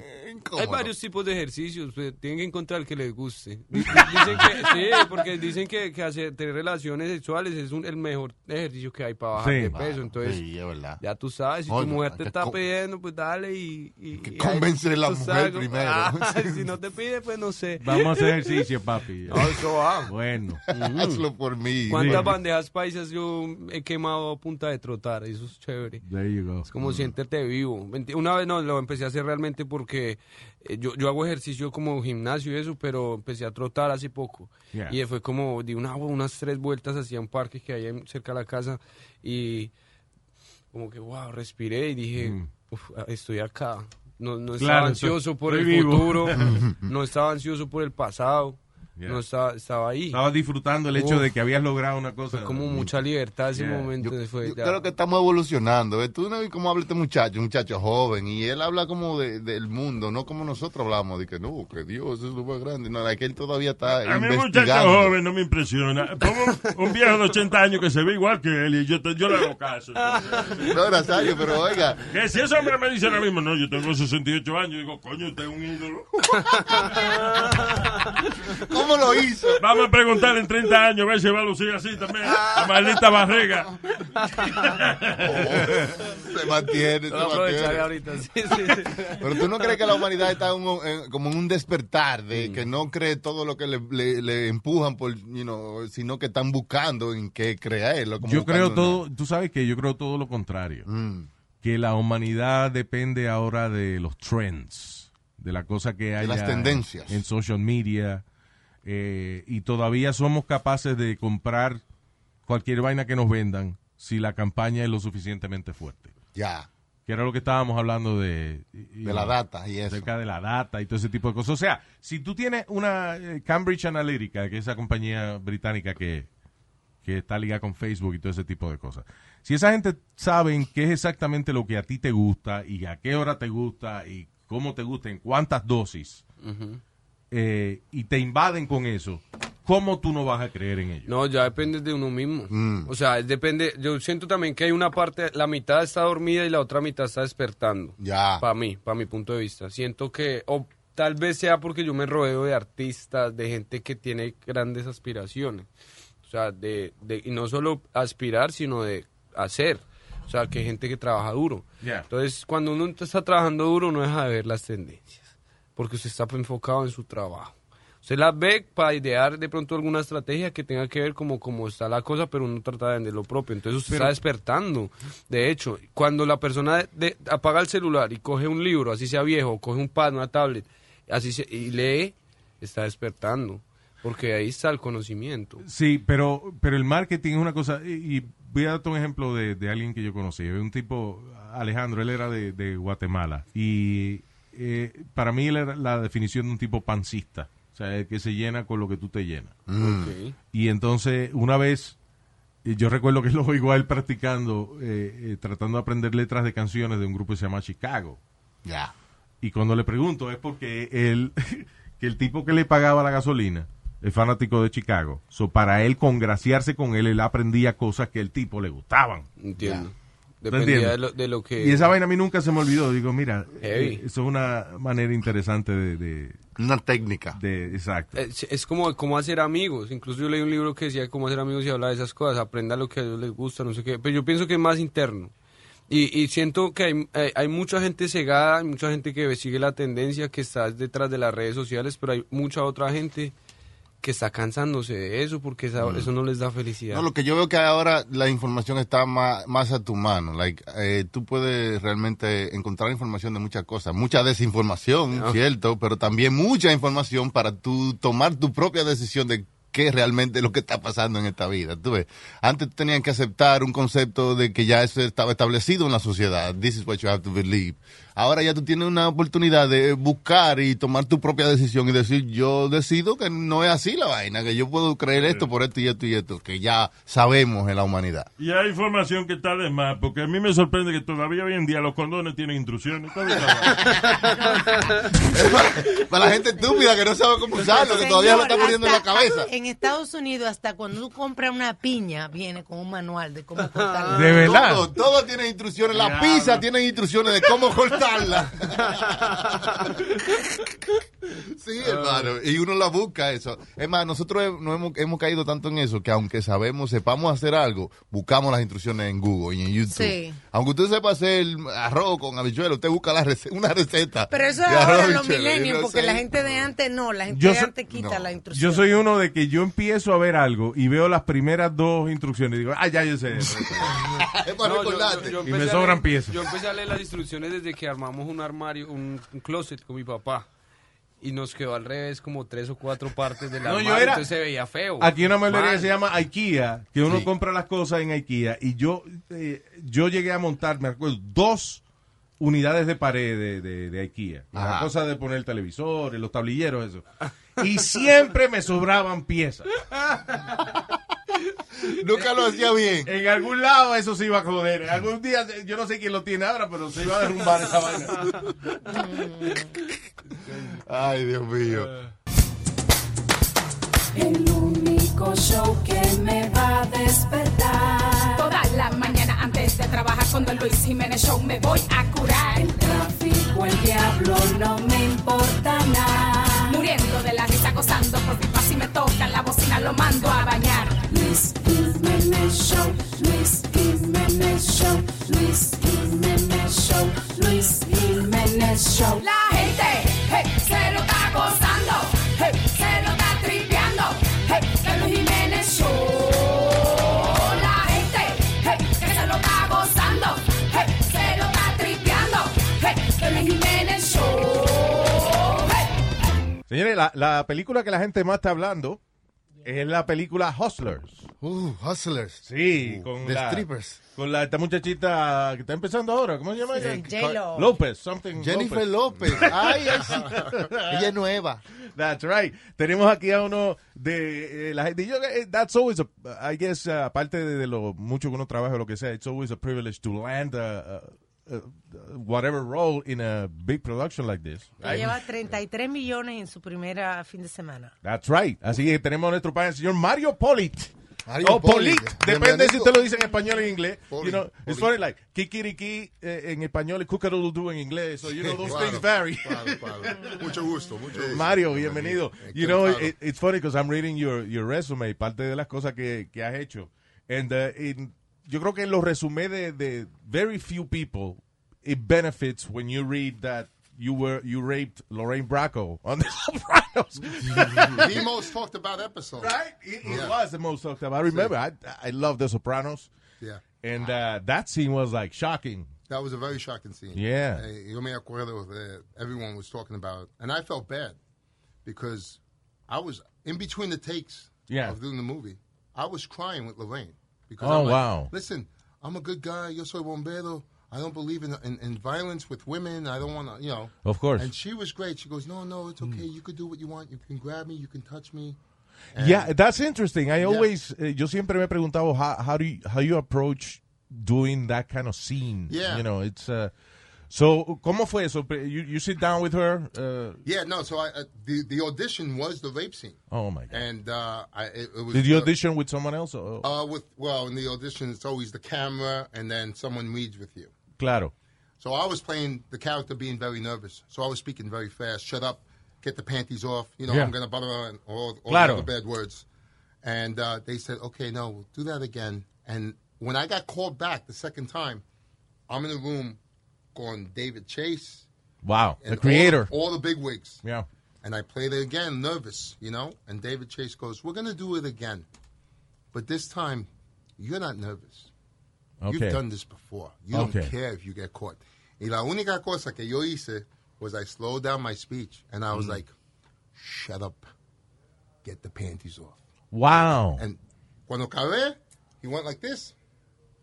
Speaker 7: Hay varios tipos de ejercicios, pues, tienen que encontrar el que les guste. Di- Dicen que, sí, porque dicen que, que hacer, tener relaciones sexuales es un- el mejor ejercicio que hay para bajar
Speaker 3: Sí.
Speaker 7: de peso. Entonces,
Speaker 4: Sí,
Speaker 7: ya tú sabes, si
Speaker 4: Oye,
Speaker 7: tu mujer te está pidiendo, pues dale y... y-
Speaker 4: que
Speaker 7: y
Speaker 4: convence a la mujer
Speaker 7: sabes,
Speaker 4: primero.
Speaker 7: ah, si no te pide, pues no sé.
Speaker 3: Vamos a hacer ejercicio, papi.
Speaker 7: No, eso va.
Speaker 3: Bueno.
Speaker 4: Hazlo por mí.
Speaker 7: ¿Cuántas
Speaker 3: Sí.
Speaker 7: bandejas paisas yo he quemado a punta de trotar? Eso es chévere.
Speaker 3: There you go.
Speaker 7: Es como siéntete vivo. Una vez no, lo empecé a hacer realmente porque yo, yo hago ejercicio como gimnasio y eso, pero empecé a trotar hace poco.
Speaker 3: Yeah.
Speaker 7: Y fue como, di una, unas tres vueltas hacia un parque que hay cerca de la casa y como que, wow, respiré y dije,
Speaker 3: Mm.
Speaker 7: "Uf, estoy acá. No, no estaba
Speaker 3: Claro,
Speaker 7: ansioso por el
Speaker 3: vivo.
Speaker 7: futuro, no estaba ansioso por el pasado,
Speaker 3: Yeah.
Speaker 7: no estaba, estaba ahí.
Speaker 3: Estaba disfrutando el hecho
Speaker 7: Uf.
Speaker 3: de que habías logrado una cosa.
Speaker 7: Fue como mucha libertad ese
Speaker 3: Yeah.
Speaker 7: momento.
Speaker 4: Yo,
Speaker 7: fue
Speaker 4: yo creo que estamos evolucionando. ¿ves? Tú no ves cómo habla este muchacho, un muchacho joven, y él habla como de- del mundo, no como nosotros hablamos, de que no, que Dios es lo más grande. No, es que él todavía está
Speaker 6: A mí muchacho joven no me impresiona. Pongo un viejo de 80 años que se ve igual que él y yo, te- yo le hago caso.
Speaker 4: No, Nazario, pero oiga,
Speaker 6: Que si ese hombre me dice ahora mismo, no, yo tengo 68 años, digo, coño, usted es un ídolo.
Speaker 4: ¿cómo lo hizo?
Speaker 6: Vamos a preguntarle en 30 años, a ver si va a lucir así también. La maldita barriga.
Speaker 4: Se mantiene, se mantiene.
Speaker 7: ahorita. Sí, sí, sí.
Speaker 4: Pero tú no crees que la humanidad está en un- en- como en un despertar, de
Speaker 7: Mm.
Speaker 4: que no cree todo lo que le, le- le empujan, por, you know, sino que están buscando en qué creerlo. como
Speaker 3: Yo creo todo, tú sabes que yo creo todo lo contrario.
Speaker 4: Mm.
Speaker 3: Que la humanidad depende ahora de los trends, de la cosa que hay
Speaker 4: las tendencias.
Speaker 3: en social media. Eh, y todavía somos capaces de comprar cualquier vaina que nos vendan si la campaña es lo suficientemente fuerte.
Speaker 4: Ya,
Speaker 3: Que era lo que estábamos hablando de... y-
Speaker 4: de la data y eso.
Speaker 3: acerca de la data y todo ese tipo de cosas. O sea, si tú tienes una eh, Cambridge Analytica, que es esa compañía británica que, que está ligada con Facebook y todo ese tipo de cosas, si esa gente saben qué es exactamente lo que a ti te gusta y a qué hora te gusta y cómo te gusta, en cuántas dosis, eh, y te invaden con eso, ¿cómo tú no vas a creer en ellos?
Speaker 7: No, ya depende de uno mismo.
Speaker 4: Mm.
Speaker 7: O sea, es depende. Yo siento también que hay una parte, la mitad está dormida y la otra mitad está despertando.
Speaker 4: Ya.
Speaker 7: Para mí, para mi punto de vista. Siento que, o tal vez sea porque yo me rodeo de artistas, de gente que tiene grandes aspiraciones. O sea, de, de y no solo aspirar, sino de hacer. O sea, que hay gente que trabaja duro.
Speaker 3: Ya.
Speaker 7: Entonces, cuando uno está trabajando duro, no deja de ver las tendencias. Porque usted está enfocado en su trabajo. Usted las ve para idear de pronto alguna estrategia que tenga que ver como cómo está la cosa, pero uno trata de vender lo propio. Entonces usted está despertando. De hecho, cuando la persona de- apaga el celular y coge un libro, así sea viejo, coge un pad, una tablet, así se- y lee, está despertando. Porque ahí está el conocimiento.
Speaker 3: Sí, pero, pero el marketing es una cosa, y, y voy a darte un ejemplo de, de alguien que yo conocí, un tipo, Alejandro, él era de, de Guatemala, y eh, para mí él era la definición de un tipo pancista, o sea, el que se llena con lo que tú te llenas.
Speaker 7: Ok.
Speaker 3: Y entonces, una vez, eh, yo recuerdo que lo oigo a él practicando, eh, eh, tratando de aprender letras de canciones de un grupo que se llama Chicago.
Speaker 4: Ya.
Speaker 3: Y cuando le pregunto es porque él, que el tipo que le pagaba la gasolina es fanático de Chicago. So, para él congraciarse con él, él aprendía cosas que el tipo le gustaban.
Speaker 7: Entiendo. Dependía de lo, de lo que...
Speaker 3: Y esa vaina a mí nunca se me olvidó. Digo, mira,
Speaker 7: Heavy.
Speaker 3: eh, eso es una manera interesante de... de,
Speaker 4: Una técnica.
Speaker 3: de- exacto.
Speaker 7: Es, es como cómo hacer amigos. Incluso yo leí un libro que decía cómo hacer amigos y habla de esas cosas. Aprenda lo que a ellos les gusta, no sé qué. Pero yo pienso que es más interno. Y, y siento que hay, hay, hay mucha gente cegada, hay mucha gente que sigue la tendencia, que está detrás de las redes sociales, pero hay mucha otra gente que está cansándose de eso porque esa- eso no les da felicidad.
Speaker 4: No, lo que yo veo que ahora la información está más, más a tu mano. Like, eh, tú puedes realmente encontrar información de muchas cosas. Mucha desinformación, cierto, pero también mucha información para tú tomar tu propia decisión de qué realmente es lo que está pasando en esta vida. Tú ves, antes tenían que aceptar un concepto de que ya eso estaba establecido en la sociedad. This is what you have to believe. Ahora ya tú tienes una oportunidad de buscar y tomar tu propia decisión y decir, yo decido que no es así la vaina, que yo puedo creer esto por esto y esto y esto, que ya sabemos en la humanidad.
Speaker 6: Y hay información que está de más, porque a mí me sorprende que todavía hoy en día los condones tienen instrucciones. Todavía no.
Speaker 4: Para la gente estúpida que no sabe cómo usarlo, que todavía lo está poniendo en la cabeza.
Speaker 5: En Estados Unidos, hasta cuando tú compras una piña, viene con un manual de cómo cortarla.
Speaker 3: De verdad.
Speaker 4: Todo, todo tiene instrucciones. La pizza tiene instrucciones de cómo sí, hermano. Y uno la busca eso. Es más, nosotros no hemos, hemos caído tanto en eso que aunque sabemos, sepamos hacer algo, buscamos las instrucciones en Google y en YouTube.
Speaker 5: Sí.
Speaker 4: Aunque usted sepa hacer arroz con habichuela, usted busca la rece- una receta.
Speaker 5: Pero eso es ahora los
Speaker 4: uno
Speaker 5: porque la gente de antes no, la gente
Speaker 3: Yo
Speaker 5: de antes quita
Speaker 4: no.
Speaker 5: la instrucción.
Speaker 3: Yo soy uno de que yo empiezo a ver algo y veo las primeras dos instrucciones y digo, ah, ya yo sé.
Speaker 4: Es para
Speaker 7: No, yo-
Speaker 4: recordarte.
Speaker 7: yo- yo
Speaker 3: Y me sobran
Speaker 7: leer-
Speaker 3: piezas.
Speaker 7: Yo empecé a leer las instrucciones desde que armamos un armario, un, un closet con mi papá. Y nos quedó al revés como tres o cuatro partes
Speaker 3: No, yo
Speaker 7: armario,
Speaker 3: era-
Speaker 7: entonces se veía feo.
Speaker 3: Aquí hay una que se llama IKEA, que uno
Speaker 4: Sí.
Speaker 3: compra las cosas en IKEA y yo eh, yo llegué a montar, me acuerdo, dos unidades de pared de, de, de IKEA. La cosa de poner el televisor, los tablilleros, eso. Y siempre me sobraban piezas.
Speaker 4: Nunca lo hacía bien.
Speaker 3: En algún lado eso se iba a joder. Algún día, yo no sé quién lo tiene ahora, pero se iba a derrumbar esa vaina.
Speaker 4: Ay, Dios mío.
Speaker 9: El único show que me va a despertar.
Speaker 10: Toda la mañana antes de trabajar con Don Luis Jiménez Show me voy a curar.
Speaker 9: El tráfico, el diablo, no me importa nada.
Speaker 10: Muriendo de la risa, gozando por pipa si me toca la bocina lo mando a bañar.
Speaker 9: Luis Jiménez Show, Luis Jiménez Show, Luis Jiménez Show, Luis Jiménez Show.
Speaker 10: La gente, hey, se lo está gozando, hey, se lo está tripeando, hey, de Luis Jiménez Show. La gente, hey, que se lo está gozando, hey, se lo está tripeando, hey, de Luis Jiménez Show. Hey.
Speaker 3: Señores, la, la película que la gente más está hablando es la película Hustlers.
Speaker 4: Uh, hustlers.
Speaker 3: Sí,
Speaker 4: Uh,
Speaker 3: con
Speaker 4: the
Speaker 3: la,
Speaker 4: strippers.
Speaker 3: con la esta muchachita que está empezando ahora. ¿Cómo se llama ella?
Speaker 5: J-Lo.
Speaker 3: López, something
Speaker 4: Jennifer
Speaker 3: López.
Speaker 4: López. Ay, ay, sí. Ella es nueva.
Speaker 3: That's right. Tenemos aquí a uno de eh, la gente. Yo, eh, that's always a, I guess, uh, aparte de, de lo mucho que uno trabaja o lo que sea, it's always a privilege to land a, a- a- whatever role in a big production like this.
Speaker 5: Que lleva 33 millones en su primera fin de semana.
Speaker 3: That's right. Así que tenemos a nuestro padre, el señor Mario Polit.
Speaker 4: Mario
Speaker 3: o Polit.
Speaker 4: Polit.
Speaker 3: Depende si usted lo dice en español o en inglés.
Speaker 4: Polit,
Speaker 3: You know, it's
Speaker 4: Polit.
Speaker 3: funny like kikiriki eh, en español y cucadoodle en inglés. So, you know, those things vary.
Speaker 11: Mucho gusto, mucho gusto.
Speaker 3: Mario, bienvenido. You know, it, it's funny because I'm reading your, your resume, parte de las cosas que, que has hecho. And uh, in- yo creo que en los resumés de, de very few people, it benefits when you read that you were you raped Lorraine Bracco on The Sopranos.
Speaker 11: the most talked about episode.
Speaker 3: right? It, it
Speaker 11: Yeah.
Speaker 3: was the most talked about. I remember, I, I love The Sopranos.
Speaker 11: Yeah.
Speaker 3: And uh, that scene was like shocking.
Speaker 11: That was a very shocking scene.
Speaker 3: Yeah.
Speaker 11: Eh, yo me acuerdo that everyone was talking about, and I felt bad because I was in between the takes
Speaker 3: Yeah.
Speaker 11: of doing the movie. I was crying with Lorraine because
Speaker 3: Oh,
Speaker 11: like,
Speaker 3: wow.
Speaker 11: Listen, I'm a good guy. Yo soy bombero. I don't believe in, in, in violence with women. I don't want to, you know.
Speaker 3: Of course.
Speaker 11: And she was great. She goes, no, no, it's okay. You could do what you want. You can grab me. You can touch me.
Speaker 3: Yeah, that's interesting. I always, eh, yo siempre me he preguntado how, how do you, how you approach doing that kind of scene.
Speaker 11: Yeah.
Speaker 3: You know, it's uh, So, ¿cómo fue eso? You, you sit down with her. Uh,
Speaker 11: Yeah, no. So I, uh, the the audition was the rape scene,
Speaker 3: oh my God.
Speaker 11: and uh, I it, it was.
Speaker 3: Did you audition with someone else? or-
Speaker 11: Uh, with well, in the audition, it's always the camera, and then someone reads with you.
Speaker 3: claro.
Speaker 11: So I was playing the character being very nervous. So I was speaking very fast. Shut up, get the panties off. You know,
Speaker 3: Yeah.
Speaker 11: I'm gonna butter and all, all
Speaker 3: Claro.
Speaker 11: the bad words. And uh, they said, okay, no, we'll do that again. And when I got called back the second time, I'm in the room going David Chase,
Speaker 3: Wow. The creator.
Speaker 11: all, all the big wigs.
Speaker 3: yeah.
Speaker 11: And I played it again, nervous, you know. And David Chase goes, "We're gonna do it again, but this time, you're not nervous.
Speaker 3: Okay.
Speaker 11: You've done this before. You
Speaker 3: Okay.
Speaker 11: don't care if you get caught." Y la única cosa que yo hice was I slowed down my speech, and I was
Speaker 3: Mm.
Speaker 11: like, "Shut up, get the panties off."
Speaker 3: Wow.
Speaker 11: And cuando acabé, he went like this,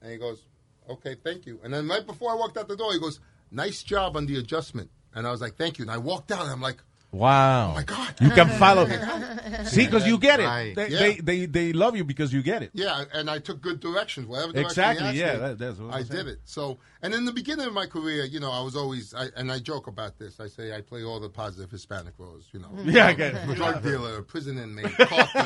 Speaker 11: and he goes, "Okay, thank you." And then right before I walked out the door, he goes, "Nice job on the adjustment." And I was like, "Thank you." And I walked out, and I'm like.
Speaker 3: Wow.
Speaker 11: Oh my God.
Speaker 3: You can follow. See, because you get it. They,
Speaker 11: Yeah.
Speaker 3: they, they, they love you because you get it.
Speaker 11: Yeah, and I took good directions. Whatever direction
Speaker 3: Exactly, yeah,
Speaker 11: me,
Speaker 3: that- that's what
Speaker 11: I
Speaker 3: saying.
Speaker 11: did it. So, and in the beginning of my career, you know, I was always, I, and I joke about this. I say I play all the positive Hispanic roles. You know,
Speaker 3: Yeah, I get it.
Speaker 11: drug dealer, prison inmate, coffee,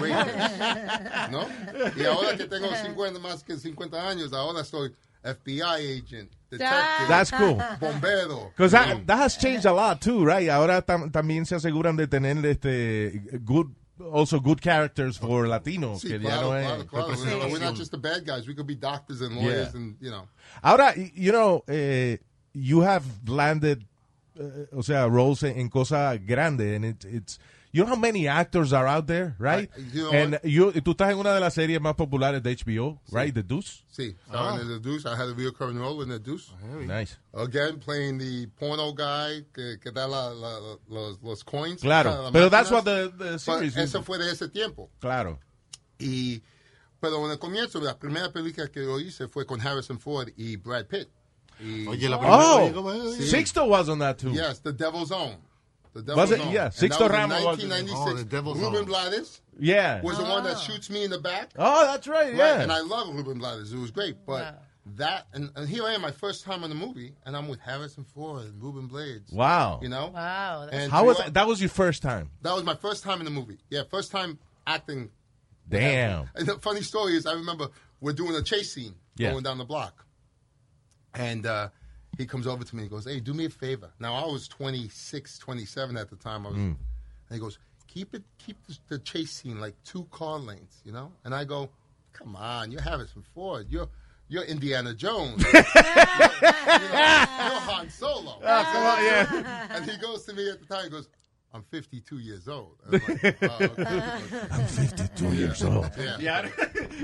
Speaker 11: rapist, ¿no? Y ahora que tengo 50 más que 50 años, ahora soy FBI agent, detective,
Speaker 3: That's cool.
Speaker 11: bombero.
Speaker 3: Because that, that has changed a lot too, right? Ahora tam- también se aseguran de tener este good, also good characters for Latinos.
Speaker 11: Sí,
Speaker 3: que ya no
Speaker 11: claro, claro. We're, we're not just the bad guys. We could be doctors and lawyers
Speaker 3: Yeah.
Speaker 11: and, you know.
Speaker 3: Ahora, you know, eh, you have landed, eh, o sea, roles en, en cosas grandes, and it, it's, you know how many actors are out there, right?
Speaker 11: I- you know
Speaker 3: and you, tú estás en una de las series más populares de HBO, right? The Deuce.
Speaker 11: Sí, estaba en The Deuce. I had a recurring role in The Deuce.
Speaker 3: Nice.
Speaker 11: Again, playing the porno guy que, que da la, la- los, los coins.
Speaker 3: Claro.
Speaker 11: la- la
Speaker 3: Pero that's what the- the
Speaker 11: But
Speaker 3: series.
Speaker 11: Eso fue de ese tiempo.
Speaker 3: Claro.
Speaker 11: Y, pero en el comienzo, la primera película que yo hice fue con Harrison Ford y Brad Pitt. Y-
Speaker 4: Oye, la primera-
Speaker 3: Oh,
Speaker 4: ¿cómo es?
Speaker 11: Sí.
Speaker 3: Sixto was on that too.
Speaker 11: Yes, The Devil's Own. The Devil's
Speaker 3: Was it?
Speaker 11: Own.
Speaker 3: Yeah,
Speaker 11: And
Speaker 3: Sixto
Speaker 11: that was
Speaker 3: Ramos was in it.
Speaker 11: 1996.
Speaker 4: Oh, The Devil's
Speaker 11: Ruben
Speaker 4: Own.
Speaker 11: Blades
Speaker 3: Yeah.
Speaker 11: was the one that shoots me in the back.
Speaker 3: Oh, that's right.
Speaker 11: Right,
Speaker 3: Yeah.
Speaker 11: and I love Ruben Blades. It was great, but that and, and here I am, my first time in the movie, and I'm with Harrison Ford and Ruben Blades.
Speaker 3: Wow.
Speaker 11: You know,
Speaker 5: Wow.
Speaker 11: and
Speaker 3: How was that? That was your first time.
Speaker 11: that was my first time in the movie. Yeah, first time acting.
Speaker 3: Damn.
Speaker 11: And the funny story is, I remember we're doing a chase scene
Speaker 3: Yeah.
Speaker 11: going down the block, and uh, he comes over to me and goes, "Hey, do me a favor." Now I was 26, 27 at the time. I was, mm. and he goes, "Keep it, keep the, the chase scene like two car lanes, you know." And I go, "Come on, you're Harrison Ford. You're." You're Indiana Jones. you're, you know, you're Han Solo.
Speaker 3: Ah, come on, yeah.
Speaker 11: And he goes to me at the time. He goes, "I'm 52 years old." I'm like, "Oh, okay."
Speaker 3: I'm 52 years old.
Speaker 11: Yeah.
Speaker 3: Yeah,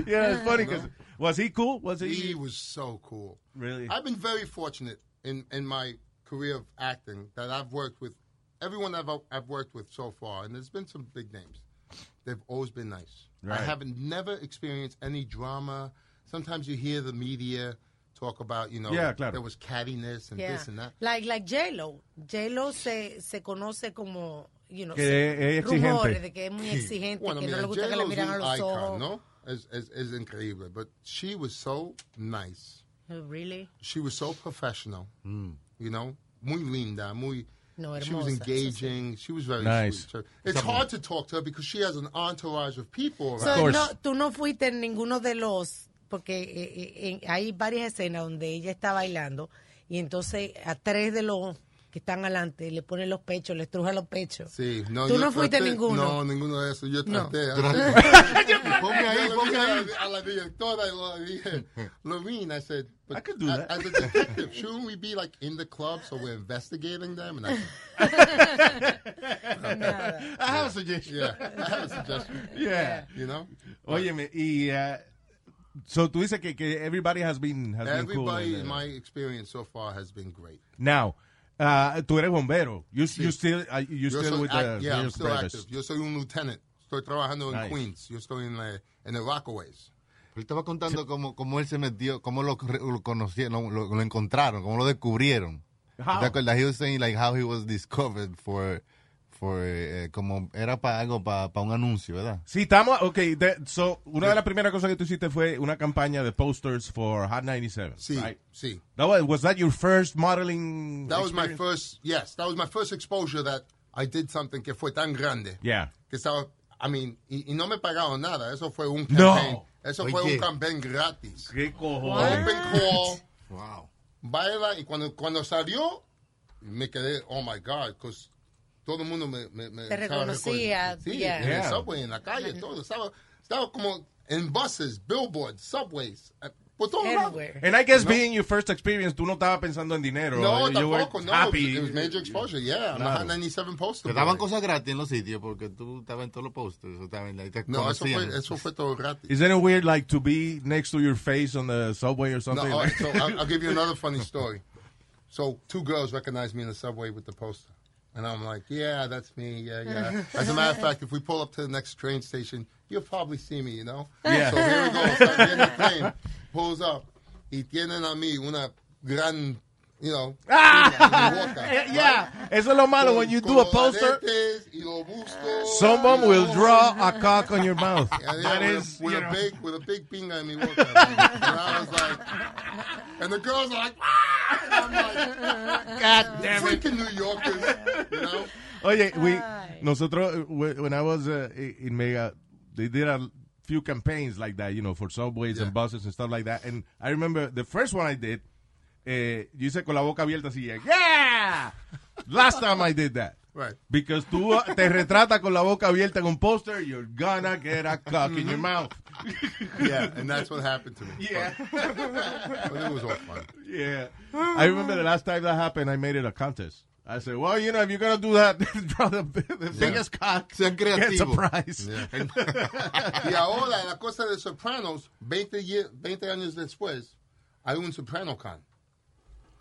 Speaker 3: yeah it's funny because was he cool? Was he?
Speaker 11: He was so cool.
Speaker 3: Really?
Speaker 11: I've been very fortunate in, in my career of acting that I've worked with everyone I've, I've worked with so far, and there's been some big names. They've always been nice.
Speaker 3: Right.
Speaker 11: I haven't never experienced any drama. Sometimes you hear the media talk about, you know,
Speaker 3: Yeah, claro.
Speaker 11: there was cattiness and
Speaker 5: Yeah.
Speaker 11: this and that.
Speaker 5: Like, like J-Lo. J-Lo se, se conoce como, you know,
Speaker 3: Que
Speaker 5: se-
Speaker 3: es exigente.
Speaker 5: rumores de que es muy exigente,
Speaker 11: Bueno,
Speaker 5: que no le gusta que le miran a los
Speaker 11: icon,
Speaker 5: ojos.
Speaker 11: ¿no? Es, es, es increíble. But she was so nice.
Speaker 5: Oh, Really?
Speaker 11: she was so professional. You know, muy linda, muy.
Speaker 5: No,
Speaker 11: she was
Speaker 5: hermosa, eso sí.
Speaker 11: engaging. She was very
Speaker 3: Nice.
Speaker 11: sweet. It's hard to talk to her because she has an entourage of people.
Speaker 5: So,
Speaker 11: around.
Speaker 5: no, tú no fuiste en ninguno de los, porque eh, eh, hay varias escenas donde ella está bailando y entonces a tres de los que están adelante le pone los pechos, le estruja los pechos.
Speaker 11: Sí, no,
Speaker 5: Tú no fuiste
Speaker 11: traté-
Speaker 5: ninguno.
Speaker 11: No, ninguno de esos. Yo
Speaker 5: No.
Speaker 11: traté.
Speaker 4: Ponme ahí,
Speaker 11: Yo le
Speaker 4: ponme
Speaker 11: dije a
Speaker 4: ahí.
Speaker 11: la- A la directora, y le dije, Lorene, I said, but
Speaker 3: I could do
Speaker 11: a-
Speaker 3: that.
Speaker 11: As a detective, shouldn't we be like in the club so we're investigating them? And I said,
Speaker 3: I have a suggestion.
Speaker 11: yeah, I have a suggestion.
Speaker 3: Yeah.
Speaker 11: You know?
Speaker 3: Óyeme, y uh, so tú dices que, que everybody has been has been cool.
Speaker 11: Everybody
Speaker 3: in
Speaker 11: in
Speaker 3: there.
Speaker 11: my experience so far has been great.
Speaker 3: Now, uh, tú eres bombero. You, you still uh, you
Speaker 11: Yo
Speaker 3: still
Speaker 11: soy
Speaker 3: with the
Speaker 11: yeah, I'm still active. Yo soy un lieutenant. Estoy trabajando en
Speaker 3: Nice.
Speaker 11: Queens. Yo estoy en, la, en el Rockaways.
Speaker 4: Él estaba contando cómo, cómo él se metió, cómo lo, lo conocieron, lo, lo encontraron, cómo lo descubrieron.
Speaker 3: How?
Speaker 4: ¿Te acuerdas? He was saying like how he was discovered for for, eh, como era para algo, para un anuncio, ¿verdad?
Speaker 3: Sí, estamos, ok, de- so, una de las primeras cosas que tú hiciste fue una campaña de posters for Hot 97.
Speaker 11: Sí,
Speaker 3: right?
Speaker 11: sí.
Speaker 3: That was, was that your first modeling
Speaker 11: That was my first, yes, that was my first exposure that I did something que fue tan grande.
Speaker 3: Yeah.
Speaker 11: Que estaba, I mean, y, y no me pagaron nada, eso fue un
Speaker 3: No.
Speaker 11: campaign. Eso fue un campaign gratis.
Speaker 3: ¿Qué cojones?
Speaker 11: Open call,
Speaker 4: Wow.
Speaker 11: baila, y cuando, cuando salió, me quedé, oh my God, because todo el mundo me, me, me
Speaker 5: Te reconocía.
Speaker 11: Sí,
Speaker 5: yeah.
Speaker 11: en el subway, en la calle, todo. Estaba, estaba como en buses, billboards, subways, eh, por todos lados.
Speaker 3: And I guess being your first experience, tú no estabas pensando en dinero.
Speaker 11: No,
Speaker 3: you
Speaker 11: tampoco, no.
Speaker 3: happy.
Speaker 11: It was major exposure, yeah. I'm
Speaker 3: Claro.
Speaker 11: 97 poster.
Speaker 4: Te daban
Speaker 11: boy.
Speaker 4: cosas gratis en los sitios porque tú estabas en todos los posters. o estabas en la- y te
Speaker 11: No, eso
Speaker 4: conocían.
Speaker 11: fue, eso fue todo gratis.
Speaker 3: Isn't it weird, like, to be next to your face on the subway or something?
Speaker 11: all
Speaker 3: like-
Speaker 11: so I'll, I'll give you another funny story. So two girls recognized me in the subway with the poster. And I'm like, yeah, that's me, yeah, yeah. As a matter of fact, if we pull up to the next train station, you'll probably see me, you know?
Speaker 3: Yeah.
Speaker 11: So here we go. Getting the train. Pulls up. Y tienen a mí una gran, you know, pinga en mi boca,
Speaker 3: Eh,
Speaker 11: right?
Speaker 3: yeah, eso es lo malo. When you do a poster,
Speaker 11: aretes y los
Speaker 3: someone will draw a cock on your mouth.
Speaker 11: Yeah, yeah,
Speaker 3: That
Speaker 11: with,
Speaker 3: is,
Speaker 11: a, with
Speaker 3: you
Speaker 11: a
Speaker 3: know.
Speaker 11: big with a big pinga in mi boca. and I was like, and the girls are like, ah! And I'm like,
Speaker 3: God damn it.
Speaker 11: freaking New Yorkers, you know?
Speaker 3: Oye, we, nosotros, when when I was uh, in Mega, they did a few campaigns like that, you know, for subways and buses and stuff like that. And I remember the first one I did, eh, yo hice con la boca abierta así, yeah! Last time I did that.
Speaker 11: Right.
Speaker 3: Because tú te retratas con la boca abierta en un poster, you're gonna get a cock in your mouth.
Speaker 11: Yeah, and that's what happened to me.
Speaker 3: Yeah.
Speaker 11: But, but it was all fun.
Speaker 3: Yeah. I remember the last time that happened, I made it a contest. I said, well, you know, if you're going to do that, draw the, the biggest cock.
Speaker 4: Sean
Speaker 3: Gets a prize.
Speaker 11: Y ahora, la cosa de Sopranos, 20, ye- 20 años después, hay un Soprano Con.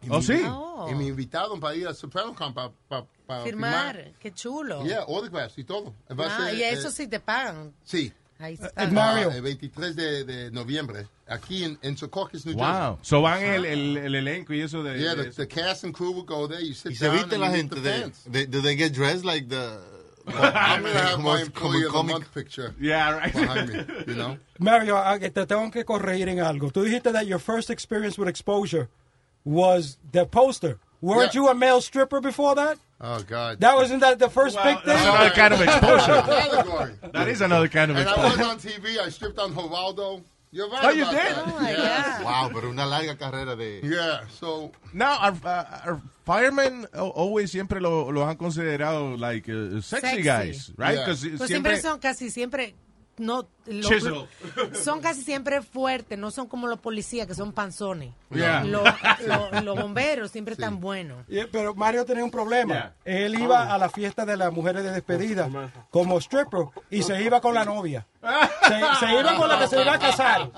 Speaker 11: Y
Speaker 3: Oh,
Speaker 11: me-
Speaker 3: sí.
Speaker 5: Oh.
Speaker 11: Y me invitaron para ir a Soprano Con para pa, pa
Speaker 5: Firmar, qué chulo.
Speaker 11: Yeah, autographs y todo. Va a
Speaker 5: Ah,
Speaker 11: ser,
Speaker 5: y eso
Speaker 11: eh,
Speaker 5: sí te pagan.
Speaker 11: Sí.
Speaker 5: Ahí está.
Speaker 11: Ah, el 23 de, de noviembre, aquí en, en Secaucus, New Jersey.
Speaker 3: Wow. So van el, el, el elenco y eso de...
Speaker 11: Yeah,
Speaker 3: de
Speaker 11: the, the cast and crew will go there. You sit
Speaker 4: Y se
Speaker 11: down
Speaker 4: viste la gente
Speaker 11: the
Speaker 4: de, de, do they get dressed like the
Speaker 11: I'm gonna have my employee of the
Speaker 4: como
Speaker 11: month picture
Speaker 3: Yeah, right.
Speaker 11: behind me, you know?
Speaker 12: Mario, ah, que te tengo que corregir en algo. Tú dijiste that your first experience with exposure was the poster. Weren't
Speaker 11: Yeah.
Speaker 12: you a male stripper before that?
Speaker 11: Oh, God.
Speaker 12: That wasn't that the first
Speaker 3: Well,
Speaker 12: big thing?
Speaker 3: that's another kind of exposure. That is another kind of
Speaker 11: And I was on TV. I stripped on Geraldo. You're right
Speaker 3: Oh, you did?
Speaker 11: that.
Speaker 5: Oh, my
Speaker 11: yeah.
Speaker 4: Wow, pero una larga carrera de
Speaker 11: Yeah, so...
Speaker 3: Now, our, uh, our firemen always siempre lo, lo han considerado like uh, sexy,
Speaker 5: Sexy.
Speaker 3: guys, right?
Speaker 11: Yeah.
Speaker 3: 'Cause
Speaker 5: Pues
Speaker 3: siempre...
Speaker 5: siempre son casi siempre no lo-
Speaker 3: Chisel.
Speaker 5: son casi siempre fuertes, no son como los policías que son panzones.
Speaker 3: Yeah.
Speaker 5: Los, los- los bomberos siempre están buenos.
Speaker 12: Yeah, pero Mario tenía un problema.
Speaker 3: Yeah.
Speaker 12: Él iba a la fiesta de las mujeres de despedida como stripper y se iba con la novia. Se, se iba con la que se iba a casar.